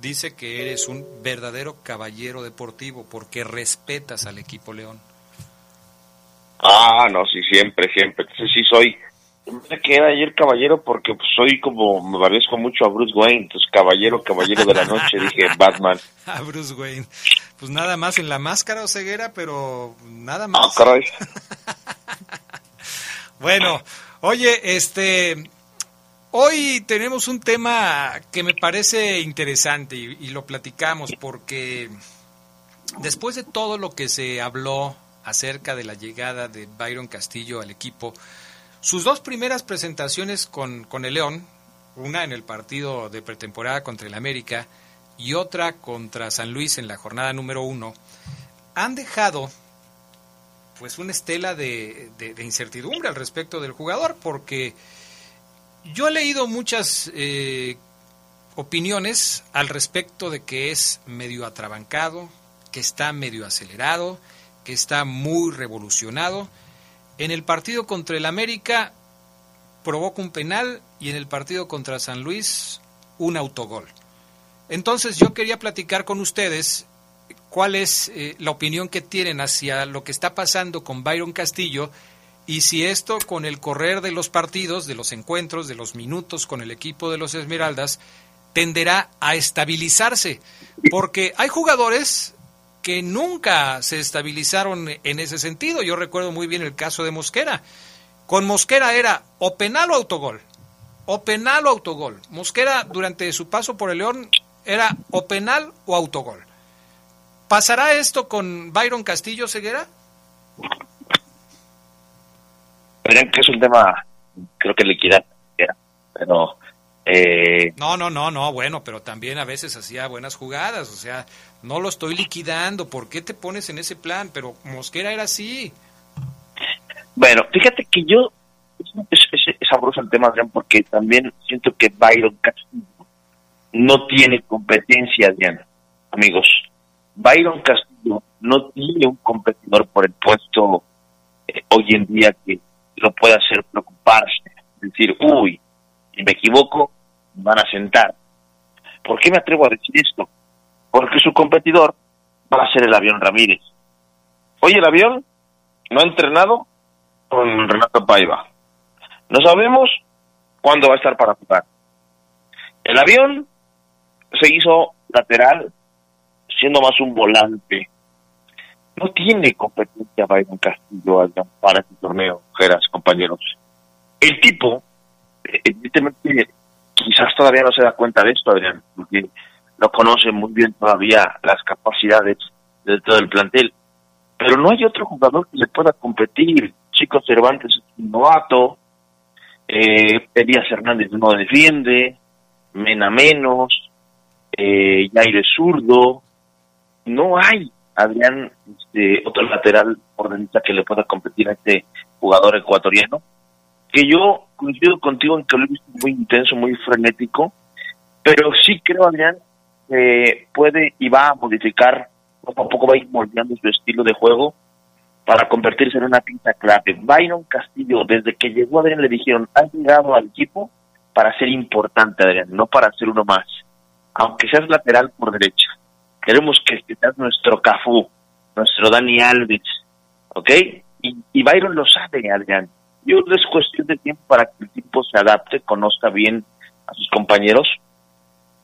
dice que eres un verdadero caballero deportivo porque respetas al equipo León. Ah, no, sí, siempre, siempre. Entonces sí soy. Me queda ayer caballero porque pues, soy como, me parezco mucho a Bruce Wayne, entonces caballero, caballero de la noche, dije Batman. A Bruce Wayne. Pues nada más en la máscara o ceguera, pero nada Ah, más. caray. Bueno, oye, este, hoy tenemos un tema que me parece interesante y, y lo platicamos porque después de todo lo que se habló acerca de la llegada de Byron Castillo al equipo, sus dos primeras presentaciones con, con el León, una en el partido de pretemporada contra el América y otra contra San Luis en la jornada número uno, han dejado pues una estela de, incertidumbre al respecto del jugador, porque yo he leído muchas eh, opiniones al respecto de que es medio atrabancado, que está medio acelerado, que está muy revolucionado. En el partido contra el América provoca un penal y en el partido contra San Luis un autogol. Entonces yo quería platicar con ustedes cuál es eh, la opinión que tienen hacia lo que está pasando con Byron Castillo y si esto con el correr de los partidos, de los encuentros, de los minutos con el equipo de los Esmeraldas, tenderá a estabilizarse. Porque hay jugadores que nunca se estabilizaron en ese sentido. Yo recuerdo muy bien el caso de Mosquera. Con Mosquera era o penal o autogol. O penal o autogol. Mosquera durante su paso por el León era o penal o autogol. ¿Pasará esto con Byron Castillo Ceguera? Verán que es un tema, creo que liquidar, pero eh, No, no, no, no, bueno, pero también a veces hacía buenas jugadas, o sea, no lo estoy liquidando, ¿por qué te pones en ese plan? Pero Mosquera era así. Bueno, fíjate que yo es, es- es sabroso el tema, Adrián, porque también siento que Byron Castillo no tiene competencia, Adrián, amigos. Byron Castillo no tiene un competidor por el puesto eh, hoy en día que lo pueda hacer preocuparse. Decir, uy, si me equivoco, van a sentar. ¿Por qué me atrevo a decir esto? Porque su competidor va a ser el avión Ramírez. Hoy el avión no ha entrenado con Renato Paiva. No sabemos cuándo va a estar para jugar. El avión se hizo lateral, siendo más un volante. No tiene competencia Byron Castillo para este torneo, Geras, compañeros. El tipo, evidentemente, quizás todavía no se da cuenta de esto, Adrián, porque no conoce muy bien todavía las capacidades de todo el plantel. Pero no hay otro jugador que le pueda competir. Chico Cervantes es un novato, eh, Elías Hernández no defiende, Mena menos, eh, zurdo. No hay, Adrián, este, otro lateral por derecha que le pueda competir a este jugador ecuatoriano. Que yo coincido contigo en que he visto muy intenso, muy frenético, pero sí creo, Adrián, que puede y va a modificar, poco a poco va a ir moldeando su estilo de juego para convertirse en una pieza clave. Byron Castillo, desde que llegó Adrián, le dijeron, ha llegado al equipo para ser importante, Adrián, no para ser uno más. Aunque seas lateral por derecha. Queremos que seas nuestro Cafú, nuestro Dani Alves, ¿ok? Y, y Byron lo sabe, Adrián. Yo es cuestión de tiempo para que el equipo se adapte, conozca bien a sus compañeros,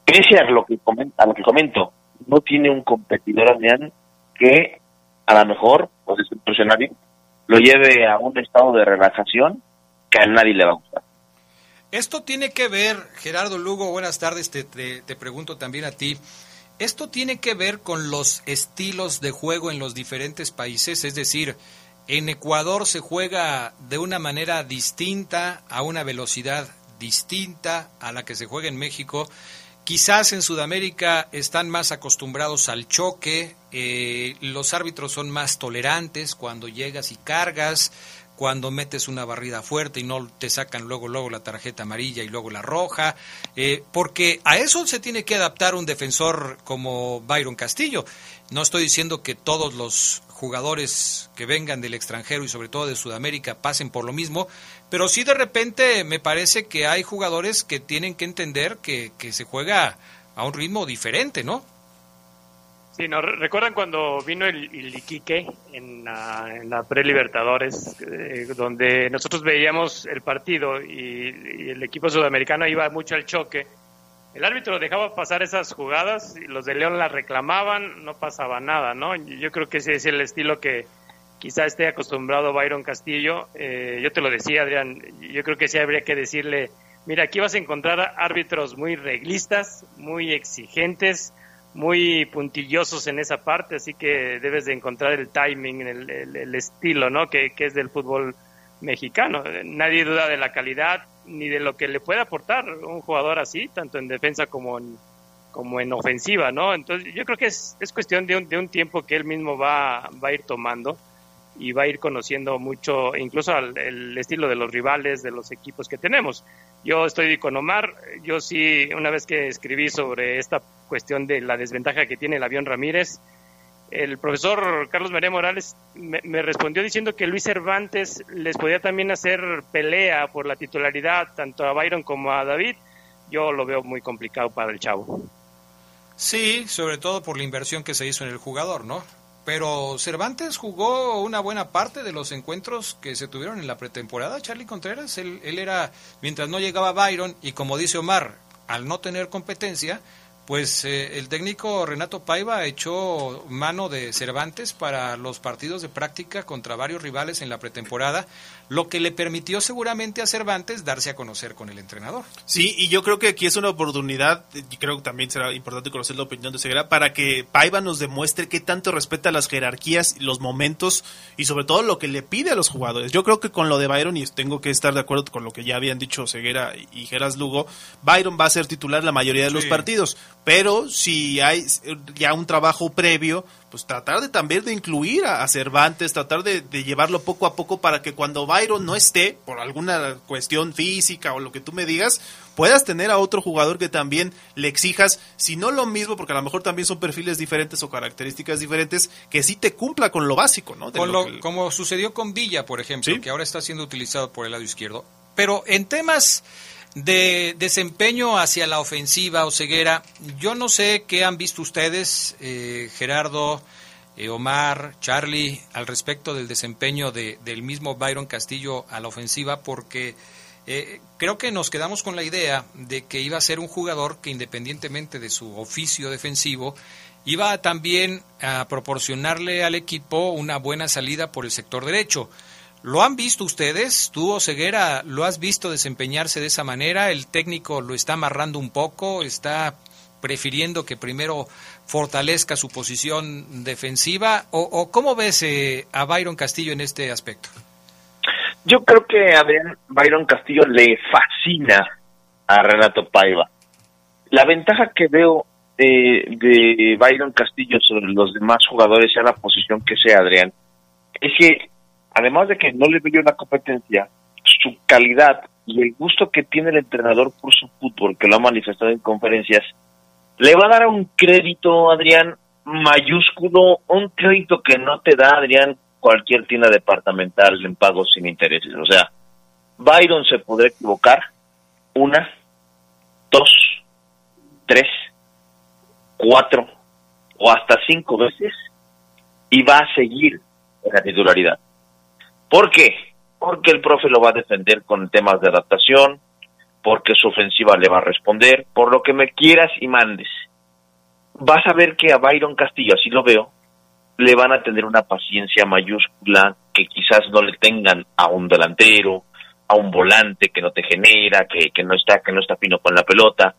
pese a lo que, comenta, a lo que comento, no tiene un competidor, Adrián, que a lo mejor, pues es lo lleve a un estado de relajación que a nadie le va a gustar. Esto tiene que ver, Gerardo Lugo, buenas tardes, te, te, te pregunto también a ti. Esto tiene que ver con los estilos de juego en los diferentes países, es decir, en Ecuador se juega de una manera distinta, a una velocidad distinta a la que se juega en México. Quizás en Sudamérica están más acostumbrados al choque, eh, los árbitros son más tolerantes cuando llegas y cargas, cuando metes una barrida fuerte y no te sacan luego luego la tarjeta amarilla y luego la roja, eh, porque a eso se tiene que adaptar un defensor como Byron Castillo. No estoy diciendo que todos los jugadores que vengan del extranjero y sobre todo de Sudamérica pasen por lo mismo, pero sí de repente me parece que hay jugadores que tienen que entender que, que se juega a un ritmo diferente, ¿no? Sí, ¿no? ¿recuerdan cuando vino el, el Iquique en la, pre-Libertadores, eh, donde nosotros veíamos el partido y, y, el equipo sudamericano iba mucho al choque? El árbitro dejaba pasar esas jugadas y los de León las reclamaban, no pasaba nada, ¿no? Yo creo que ese es el estilo que quizá esté acostumbrado Byron Castillo. Eh, yo te lo decía, Adrián, yo creo que sí habría que decirle, mira, aquí vas a encontrar árbitros muy reglistas, muy exigentes, muy puntillosos en esa parte, así que debes de encontrar el timing, el, el, el estilo, ¿no? Que, que, es del fútbol mexicano. Nadie duda de la calidad ni de lo que le puede aportar un jugador así, tanto en defensa como en, como en ofensiva, ¿no? Entonces yo creo que es, es cuestión de un, de un tiempo que él mismo va, va a ir tomando y va a ir conociendo mucho, incluso al, el estilo de los rivales, de los equipos que tenemos. Yo estoy con Omar, yo sí, una vez que escribí sobre esta cuestión de la desventaja que tiene el avión Ramírez, el profesor Carlos María Morales me, me, respondió diciendo que Luis Cervantes les podía también hacer pelea por la titularidad tanto a Byron como a David. Yo lo veo muy complicado para el chavo. Sí, sobre todo por la inversión que se hizo en el jugador, ¿no? Pero Cervantes jugó una buena parte de los encuentros que se tuvieron en la pretemporada, Charlie Contreras. Él, él era, mientras no llegaba Byron, y como dice Omar, al no tener competencia, pues eh, el técnico Renato Paiva echó mano de Cervantes para los partidos de práctica contra varios rivales en la pretemporada, lo que le permitió seguramente a Cervantes darse a conocer con el entrenador. Sí, y yo creo que aquí es una oportunidad, y creo que también será importante conocer la opinión de Segura, para que Paiva nos demuestre qué tanto respeta las jerarquías, los momentos y sobre todo lo que le pide a los jugadores. Yo creo que con lo de Byron, y tengo que estar de acuerdo con lo que ya habían dicho Ceguera y Geras Lugo, Byron va a ser titular la mayoría de los sí. partidos pero si hay ya un trabajo previo, pues tratar de también de incluir a, a Cervantes, tratar de, de, llevarlo poco a poco para que cuando Byron no esté, por alguna cuestión física o lo que tú me digas, puedas tener a otro jugador que también le exijas, si no lo mismo, porque a lo mejor también son perfiles diferentes o características diferentes, que sí te cumpla con lo básico, ¿no? Con lo, lo que... Como sucedió con Villa, por ejemplo, ¿Sí? que ahora está siendo utilizado por el lado izquierdo. Pero en temas de desempeño hacia la ofensiva o ceguera, yo no sé qué han visto ustedes, eh, Gerardo, eh, Omar, Charlie, al respecto del desempeño de, del mismo Byron Castillo a la ofensiva, porque eh, creo que nos quedamos con la idea de que iba a ser un jugador que independientemente de su oficio defensivo, iba también a proporcionarle al equipo una buena salida por el sector derecho. ¿Lo han visto ustedes? ¿Tú, Ceguera, lo has visto desempeñarse de esa manera? ¿El técnico lo está amarrando un poco? ¿Está prefiriendo que primero fortalezca su posición defensiva? ¿O, o cómo ves eh, a Byron Castillo en este aspecto? Yo creo que a Byron Castillo le fascina a Renato Paiva. La ventaja que veo eh, de Byron Castillo sobre los demás jugadores, sea la posición que sea, Adrián, es que además de que no le veo una competencia, su calidad y el gusto que tiene el entrenador por su fútbol, que lo ha manifestado en conferencias, le va a dar un crédito, Adrián, mayúsculo, un crédito que no te da, Adrián, cualquier tienda departamental en pagos sin intereses. O sea, Byron se podrá equivocar una, dos, tres, cuatro o hasta cinco veces y va a seguir en la titularidad. ¿Por qué? Porque el profe lo va a defender con temas de adaptación, porque su ofensiva le va a responder, por lo que me quieras y mandes. Vas a ver que a Byron Castillo, así lo veo, le van a tener una paciencia mayúscula que quizás no le tengan a un delantero, a un volante que no te genera, que, que no está que no está fino con la pelota,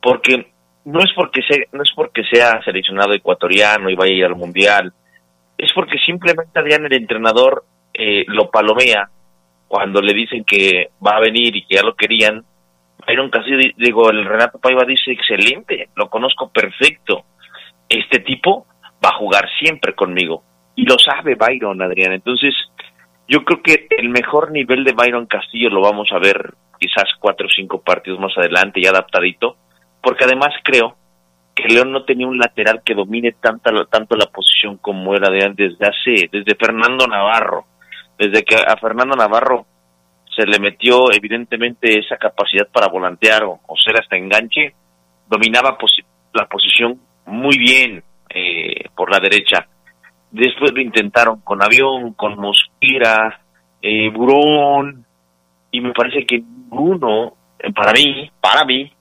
porque no es porque sea, no es porque sea seleccionado ecuatoriano y vaya a ir al mundial, es porque simplemente Adrián el entrenador eh, lo palomea cuando le dicen que va a venir y que ya lo querían. Byron Castillo, digo, el Renato Paiva dice excelente, lo conozco perfecto. Este tipo va a jugar siempre conmigo y lo sabe Byron, Adrián. Entonces, yo creo que el mejor nivel de Byron Castillo lo vamos a ver quizás cuatro o cinco partidos más adelante, ya adaptadito, porque además creo que León no tenía un lateral que domine tanta, tanto la posición como era de antes, desde hace, desde Fernando Navarro, desde que a Fernando Navarro se le metió evidentemente esa capacidad para volantear o, ser hasta enganche, dominaba la posición muy bien eh, por la derecha Después lo intentaron con Avión, con Mosquera, eh, Burón, y me parece que ninguno, eh, para mí, para mí,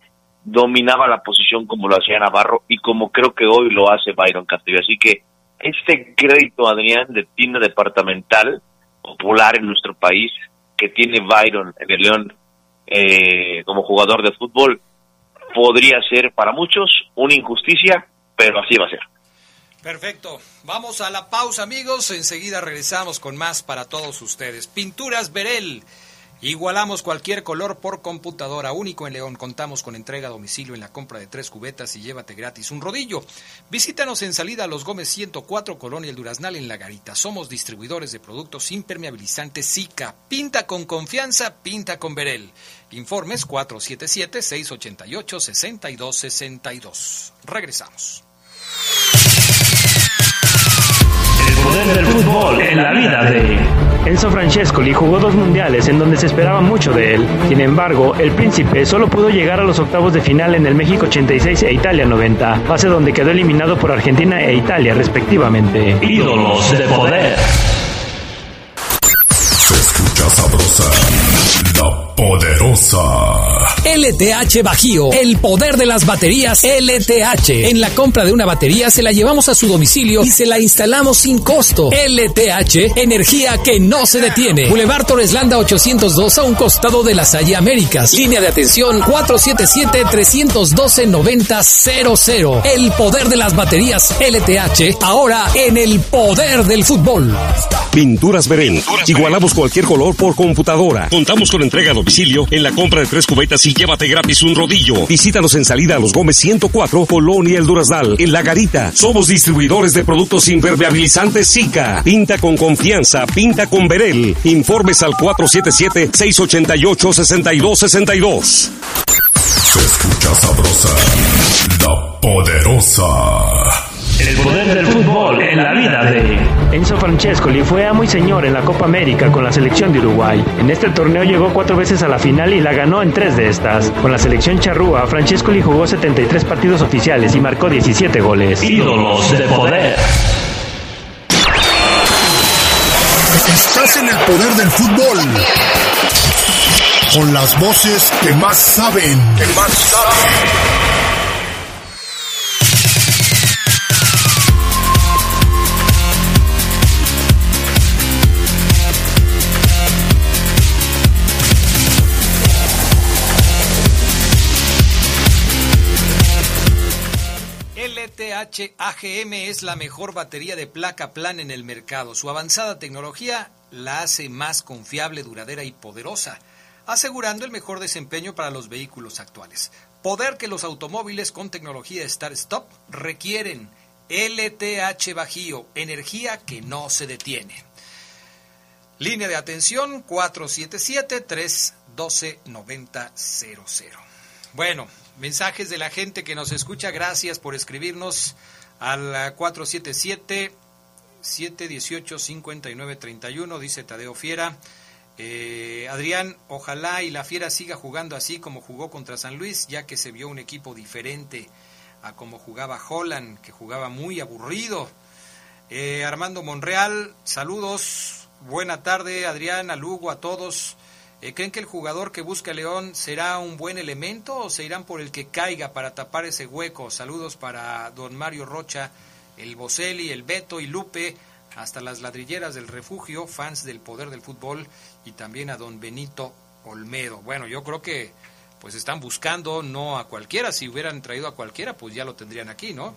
dominaba la posición como lo hacía Navarro y como creo que hoy lo hace Byron Castillo. Así que este crédito, Adrián, de tienda departamental popular en nuestro país que tiene Byron en el León eh, como jugador de fútbol podría ser para muchos una injusticia, pero así va a ser. Perfecto. Vamos a la pausa, amigos. Enseguida regresamos con más para todos ustedes. Pinturas Berel. Igualamos cualquier color por computadora único en León. Contamos con entrega a domicilio en la compra de tres cubetas y llévate gratis un rodillo. Visítanos en salida a Los Gómez 104, Colonia El Duraznal en La Garita. Somos distribuidores de productos impermeabilizantes Zika. Pinta con confianza, pinta con Berel. Informes 477-688-6262. Regresamos poder del fútbol en la vida de Enzo Francescoli jugó dos mundiales en donde se esperaba mucho de él. Sin embargo, el príncipe solo pudo llegar a los octavos de final en el México 86 e Italia 90, fase donde quedó eliminado por Argentina e Italia respectivamente. Ídolos de poder. Se escucha sabrosa, la poderosa. LTH Bajío, el poder de las baterías LTH. En la compra de una batería se la llevamos a su domicilio y se la instalamos sin costo. LTH, energía que no se detiene. Boulevard Torreslanda 802 a un costado de la Salle Américas. Línea de atención 477-312-9000. El poder de las baterías LTH, ahora en el poder del fútbol. Pinturas Berén. Igualamos cualquier color por computadora. Contamos con entrega a domicilio en la compra de tres cubetas y llévate gratis un rodillo. Visítanos en salida a los Gómez 104, Colonia El Durazdal, en La Garita. Somos distribuidores de productos impermeabilizantes Zika. Pinta con confianza, pinta con Berel. Informes al 477-688-6262. Se escucha sabrosa, la poderosa. El poder del fútbol en la vida de Enzo Francescoli fue amo y señor en la Copa América con la selección de Uruguay. En este torneo llegó cuatro veces a la final y la ganó en tres de estas. Con la selección charrúa, Francescoli jugó 73 partidos oficiales y marcó 17 goles. Ídolos de poder. Estás en el poder del fútbol. Con las voces que más saben. Que más saben. LTH AGM es la mejor batería de placa plan en el mercado. Su avanzada tecnología la hace más confiable, duradera y poderosa, asegurando el mejor desempeño para los vehículos actuales. Poder que los automóviles con tecnología Start-Stop requieren. LTH Bajío, energía que no se detiene. Línea de atención 477-312-9000. Bueno, mensajes de la gente que nos escucha. Gracias por escribirnos al 477 718 5931, dice Tadeo Fiera. Eh, Adrián, ojalá y la Fiera siga jugando así como jugó contra San Luis, ya que se vio un equipo diferente a como jugaba Holland, que jugaba muy aburrido. Eh, Armando Monreal, saludos, buena tarde, Adrián, a Lugo, a todos. Eh, ¿Creen que el jugador que busca León será un buen elemento o se irán por el que caiga para tapar ese hueco? Saludos para don Mario Rocha, el Boselli, el Beto y Lupe, hasta las ladrilleras del refugio, fans del poder del fútbol, y también a don Benito Olmedo. Bueno, yo creo que pues están buscando no a cualquiera, si hubieran traído a cualquiera, pues ya lo tendrían aquí, ¿no?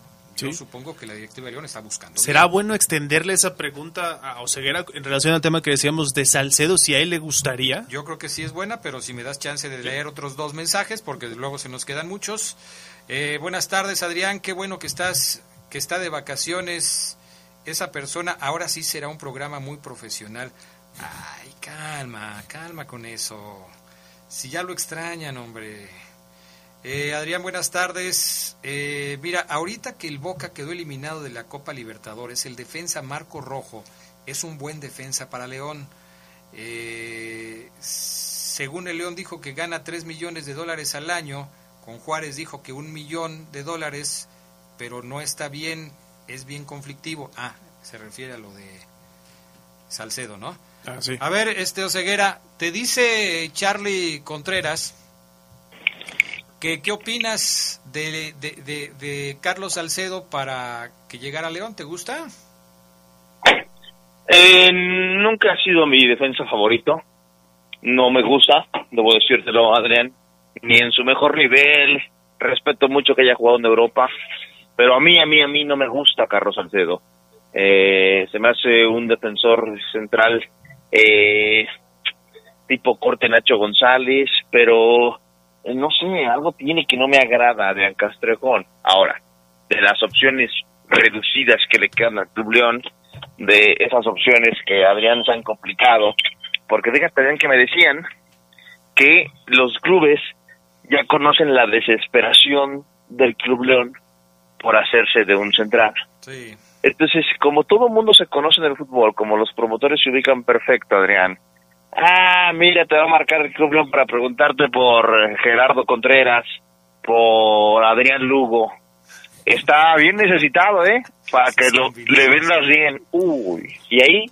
Yo supongo que la directiva de León está buscando. ¿Será bueno extenderle esa pregunta a Oseguera en relación al tema que decíamos de Salcedo, si a él le gustaría? Yo creo que sí es buena, pero si me das chance de leer otros dos mensajes, porque luego se nos quedan muchos. Eh, buenas tardes, Adrián, qué bueno que estás, que está de vacaciones. Esa persona ahora sí será un programa muy profesional. Ay, calma, calma con eso. Si ya lo extrañan, hombre. Eh, Adrián, buenas tardes. Eh, mira, ahorita que el Boca quedó eliminado de la Copa Libertadores, el defensa Marco Rojo es un buen defensa para León. Eh, según el León dijo que gana 3 millones de dólares al año, con Juárez dijo que un millón de dólares, pero no está bien, es bien conflictivo. Ah, se refiere a lo de Salcedo, ¿no? Ah, sí. A ver, este Oseguera, te dice Charlie Contreras que qué opinas de, de, de, Carlos Salcedo para que llegara a León, ¿te gusta? Eh, nunca ha sido mi defensa favorito. No me gusta, debo decírtelo, Adrián. Ni en su mejor nivel. Respeto mucho que haya jugado en Europa. Pero a mí, a mí, a mí no me gusta Carlos Salcedo. Eh, se me hace un defensor central eh, tipo corte Nacho González, pero no sé, algo tiene que no me agrada Adrián Castrejón. Ahora, de las opciones reducidas que le quedan al Club León, de esas opciones que Adrián se han complicado, porque fíjate bien que me decían que los clubes ya conocen la desesperación del Club León por hacerse de un central. Sí. Entonces, como todo el mundo se conoce en el fútbol, como los promotores se ubican perfecto, Adrián. Ah, mira, te va a marcar el Club para preguntarte por Gerardo Contreras, por Adrián Lugo. Está bien necesitado, ¿eh? Para que lo, le vendas bien. Uy. Y ahí,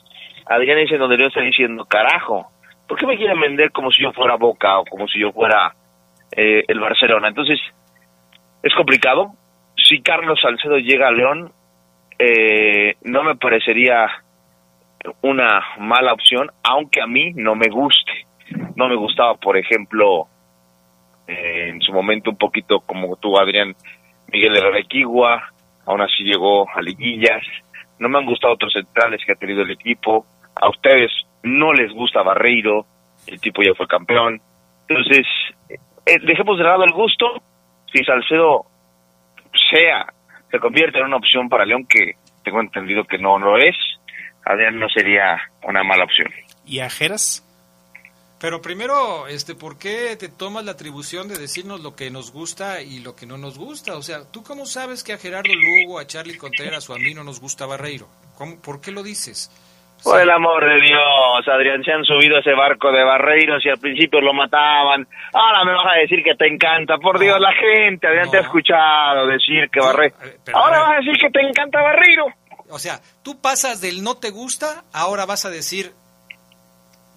Adrián dice donde León está diciendo, carajo, ¿por qué me quieren vender como si yo fuera Boca o como si yo fuera eh, el Barcelona? Entonces, es complicado. Si Carlos Salcedo llega a León, eh, no me parecería una mala opción, aunque a mí no me guste. No me gustaba, por ejemplo, eh, en su momento un poquito como tú, Adrián, Miguel de Requigua, aún así llegó a liguillas. No me han gustado otros centrales que ha tenido el equipo. A ustedes no les gusta Barreiro, el tipo ya fue campeón. Entonces, eh, dejemos de lado el gusto. Si Salcedo sea, se convierte en una opción para León, que tengo entendido que no lo es, Adrián no sería una mala opción. ¿Y a Geras? Pero primero, este, ¿por qué te tomas la atribución de decirnos lo que nos gusta y lo que no nos gusta? O sea, ¿tú cómo sabes que a Gerardo Lugo, a Charlie Contreras o a mí no nos gusta Barreiro? ¿Cómo, ¿Por qué lo dices? Por el amor de Dios, Adrián, se han subido a ese barco de Barreiros y al principio lo mataban. Ahora me vas a decir que te encanta. Por Dios, la gente, Adrián, te ha escuchado decir que Barreiro... Ahora vas a decir que te encanta Barreiro. O sea, tú pasas del no te gusta, ahora vas a decir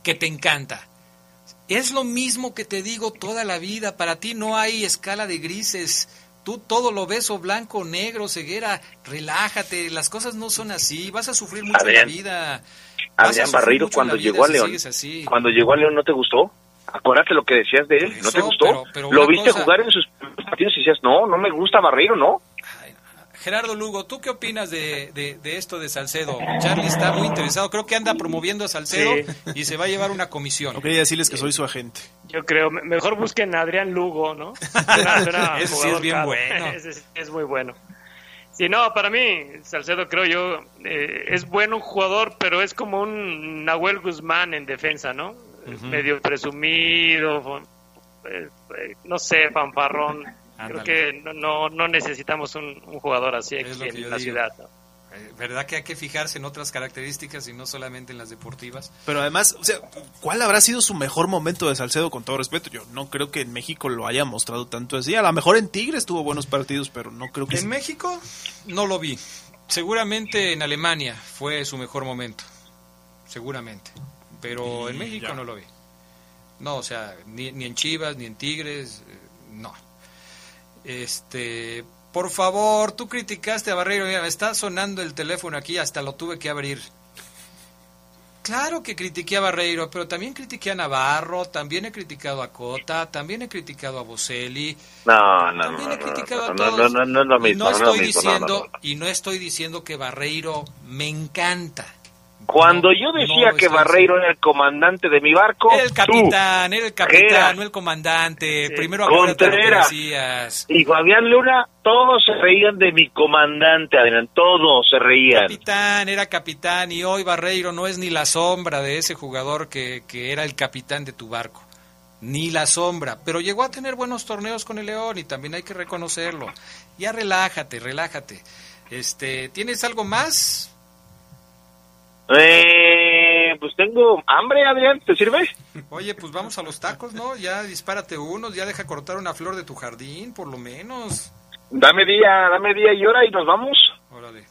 que te encanta. Es lo mismo que te digo toda la vida. Para ti no hay escala de grises. Tú todo lo ves o blanco negro, ceguera. Relájate. Las cosas no son así. Vas a sufrir mucho Adrián, en la vida. Adrián Barreiro, cuando vida llegó a León, así. cuando llegó a León, ¿no te gustó? Acuérdate lo que decías de él, ¿no te gustó? pero- pero lo viste cosa- jugar en sus partidos y decías, no, no me gusta Barreiro, ¿no? Gerardo Lugo, ¿tú qué opinas de, de- de esto de Salcedo? Charlie está muy interesado. Creo que anda promoviendo a Salcedo y se va a llevar una comisión. No quería decirles que soy su agente. Yo creo, me- mejor busquen a Adrián Lugo, ¿no? Ese sí es bien caro. bueno. Ese sí es muy bueno. Sí, no, para mí, Salcedo creo yo, eh, es bueno un jugador, pero es como un Nahuel Guzmán en defensa, ¿no? Medio presumido, eh, eh, no sé, fanfarrón. Creo que no, no, no necesitamos un, un jugador así aquí en la digo. ciudad. ¿no? Eh, ¿Verdad que hay que fijarse en otras características y no solamente en las deportivas? Pero además, o sea, ¿cuál habrá sido su mejor momento de Salcedo con todo respeto? Yo no creo que en México lo haya mostrado tanto así. A lo mejor en Tigres tuvo buenos partidos, pero no creo que... En México no lo vi. Seguramente en Alemania fue su mejor momento. Seguramente. Pero en México ya. no lo vi. No, o sea, ni, ni en Chivas, ni en Tigres, eh, no. Este, por favor, tú criticaste a Barreiro, mira, me está sonando el teléfono aquí, hasta lo tuve que abrir. Claro que critiqué a Barreiro, pero también critiqué a Navarro, también he criticado a Cota, también he criticado a Boselli. No, no, También no, he criticado no, a no, todos. no, no, no es lo Y mismo. no no es lo estoy mismo, diciendo y no estoy diciendo que Barreiro me encanta. Cuando yo decía no que Barreiro era el comandante de mi barco, Era el capitán, era el capitán, Era. no el comandante. Primero Contreras. y Fabián Luna, todos se reían de mi comandante, Adrián, todos se reían. Capitán, era capitán y hoy Barreiro no es ni la sombra de ese jugador que, que era el capitán de tu barco. Ni la sombra, pero llegó a tener buenos torneos con el León y también hay que reconocerlo. Ya relájate, relájate. Este, ¿tienes algo más? Eh, pues tengo hambre, Adrián, ¿te sirve? Oye, pues vamos a los tacos, ¿no? Ya dispárate unos, ya deja cortar una flor de tu jardín, por lo menos. Dame día, dame día y hora y nos vamos. Órale.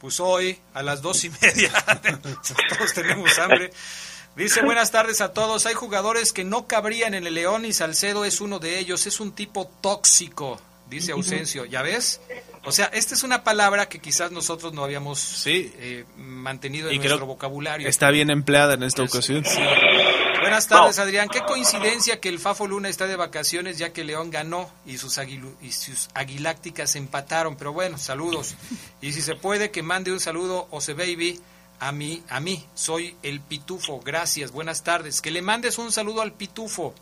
Pues hoy, a las dos y media, todos tenemos hambre. Dice, buenas tardes a todos. Hay jugadores que no cabrían en el León y Salcedo es uno de ellos. Es un tipo tóxico, dice Ausencio. ¿Ya ves? O sea, esta es una palabra que quizás nosotros no habíamos eh, mantenido en Y nuestro creo vocabulario. Está bien empleada en esta ocasión. Buenas tardes, Adrián. Qué coincidencia que el Fafo Luna está de vacaciones ya que León ganó y sus, aguilu- y sus aguilácticas empataron. Pero bueno, saludos. Y si se puede, que mande un saludo, Ose Baby, a mí. A mí, soy el Pitufo. Gracias, buenas tardes. Que le mandes un saludo al Pitufo.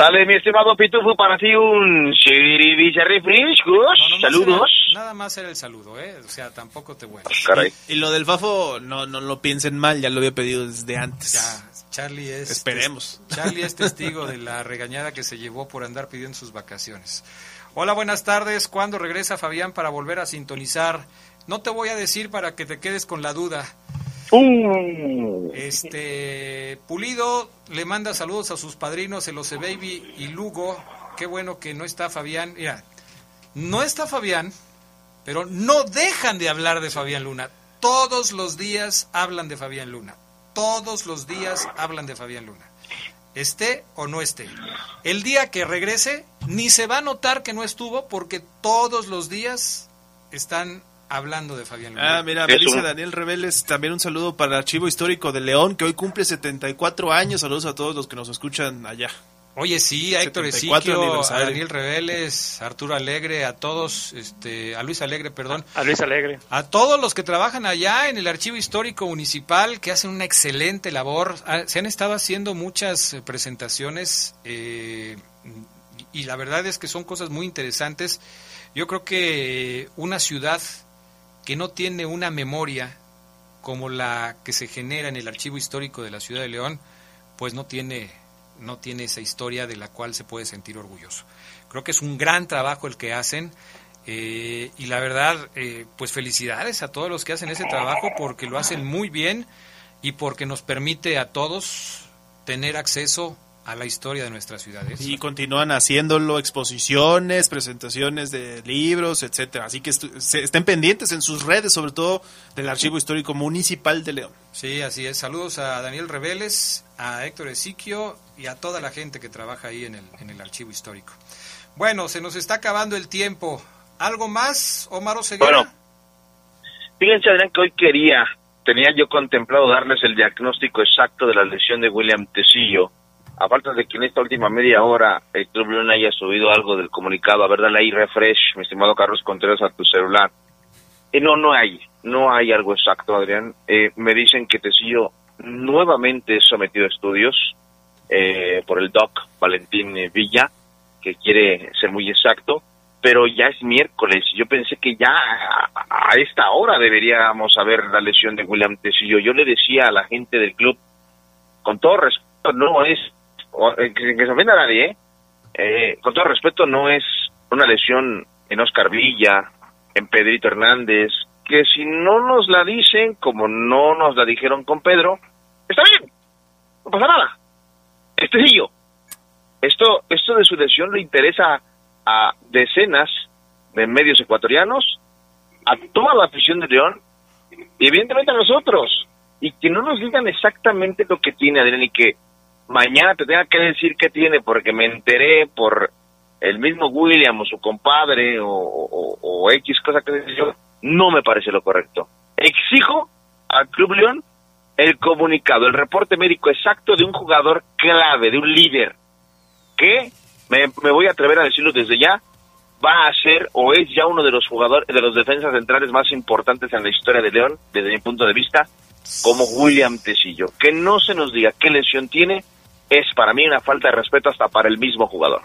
Sale mi estimado Pitufo para ti un refrescos. Saludos. Nada más era el saludo, ¿eh? O sea, tampoco te vuelves. Caray. Y lo del Fafo, no, no lo piensen mal, ya lo había pedido desde antes. Ya, Charlie es... Esperemos. Charlie es testigo de la regañada que se llevó por andar pidiendo sus vacaciones. Hola, buenas tardes. ¿Cuándo regresa Fabián para volver a sintonizar? No te voy a decir para que te quedes con la duda. Este Pulido le manda saludos a sus padrinos, el Ose Baby y Lugo. Qué bueno que no está Fabián. Mira, no está Fabián, pero no dejan de hablar de Fabián Luna. Todos los días hablan de Fabián Luna. Todos los días hablan de Fabián Luna. Esté o no esté. El día que regrese, ni se va a notar que no estuvo porque todos los días están hablando de Fabián Luna. Ah, mira, me dice Daniel Reveles, también un saludo para el Archivo Histórico de León, que hoy cumple 74 años. Saludos a todos los que nos escuchan allá. Oye, sí, a Héctor 74 Ezequiel, a. Daniel Reveles, a Arturo Alegre, a todos, este, a Luis Alegre, perdón. A Luis Alegre. A todos los que trabajan allá en el Archivo Histórico Municipal, que hacen una excelente labor. Ah, Se han estado haciendo muchas eh, presentaciones eh, y la verdad es que son cosas muy interesantes. Yo creo que una ciudad que no tiene una memoria como la que se genera en el Archivo Histórico de la Ciudad de León, pues no tiene, no tiene esa historia de la cual se puede sentir orgulloso. Creo que es un gran trabajo el que hacen eh, y la verdad, eh, pues felicidades a todos los que hacen ese trabajo porque lo hacen muy bien y porque nos permite a todos tener acceso a la historia de nuestras ciudades. Y continúan haciéndolo, exposiciones, presentaciones de libros, etcétera. Así que se- estén pendientes en sus redes, sobre todo del Archivo Histórico Municipal de León. Sí, así es. Saludos a Daniel Reveles, a Héctor Esiquio y a toda la gente que trabaja ahí en el, en el archivo histórico. Bueno, se nos está acabando el tiempo. ¿Algo más, Omar Oseguera? Bueno, fíjense, Adrián, que hoy quería, tenía yo contemplado darles el diagnóstico exacto de la lesión de William Tecillo. A falta de que en esta última media hora el Club León haya subido algo del comunicado, a ver, dale ahí refresh, mi estimado Carlos Contreras, a tu celular. Eh, no, no hay, no hay algo exacto, Adrián. Eh, me dicen que Tecillo nuevamente es sometido a estudios eh, por el doc Valentín Villa, que quiere ser muy exacto, pero ya es miércoles yo pensé que ya a, a esta hora deberíamos saber la lesión de William Tecillo. Yo le decía a la gente del club, con todo respeto, no es, eh, que, que se ofenda a nadie, ¿eh? Eh, con todo respeto, no es una lesión en Oscar Villa, en Pedrito Hernández, que si no nos la dicen, como no nos la dijeron con Pedro, está bien, no pasa nada. Es Tecillo. Esto, esto de su lesión le interesa a decenas de medios ecuatorianos, a toda la afición de León y evidentemente a nosotros. Y que no nos digan exactamente lo que tiene Adrián y que mañana te tenga que decir qué tiene porque me enteré por el mismo William o su compadre o, o- o X cosa que yo, no me parece lo correcto. Exijo al Club León el comunicado, el reporte médico exacto de un jugador clave, de un líder, que me, me voy a atrever a decirlo desde ya, va a ser o es ya uno de los jugadores, de los defensas centrales más importantes en la historia de León, desde mi punto de vista, como William Tecillo. Que no se nos diga qué lesión tiene, es para mí una falta de respeto hasta para el mismo jugador.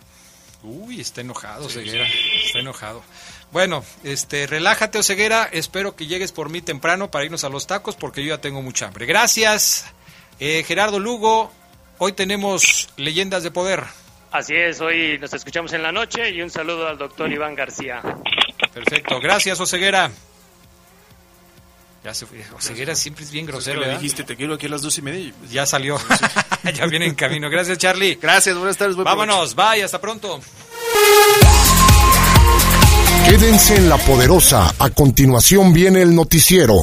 Uy, está enojado, Ceguera. Está enojado. Bueno, este, relájate, Ceguera. Espero que llegues por mí temprano para irnos a los tacos porque yo ya tengo mucha hambre. Gracias, eh, Gerardo Lugo. Hoy tenemos leyendas de poder. Así es, hoy nos escuchamos en la noche y un saludo al doctor Iván García. Perfecto. Gracias, Oseguera. Ya se fue. Oseguera siempre es bien Es que grosero, dijiste, te quiero aquí a las dos y media. y- Ya salió. ya viene en camino. Gracias, Charlie. Gracias, buenas tardes. buen Vámonos, bye, hasta pronto. Quédense en la poderosa. A continuación viene el noticiero.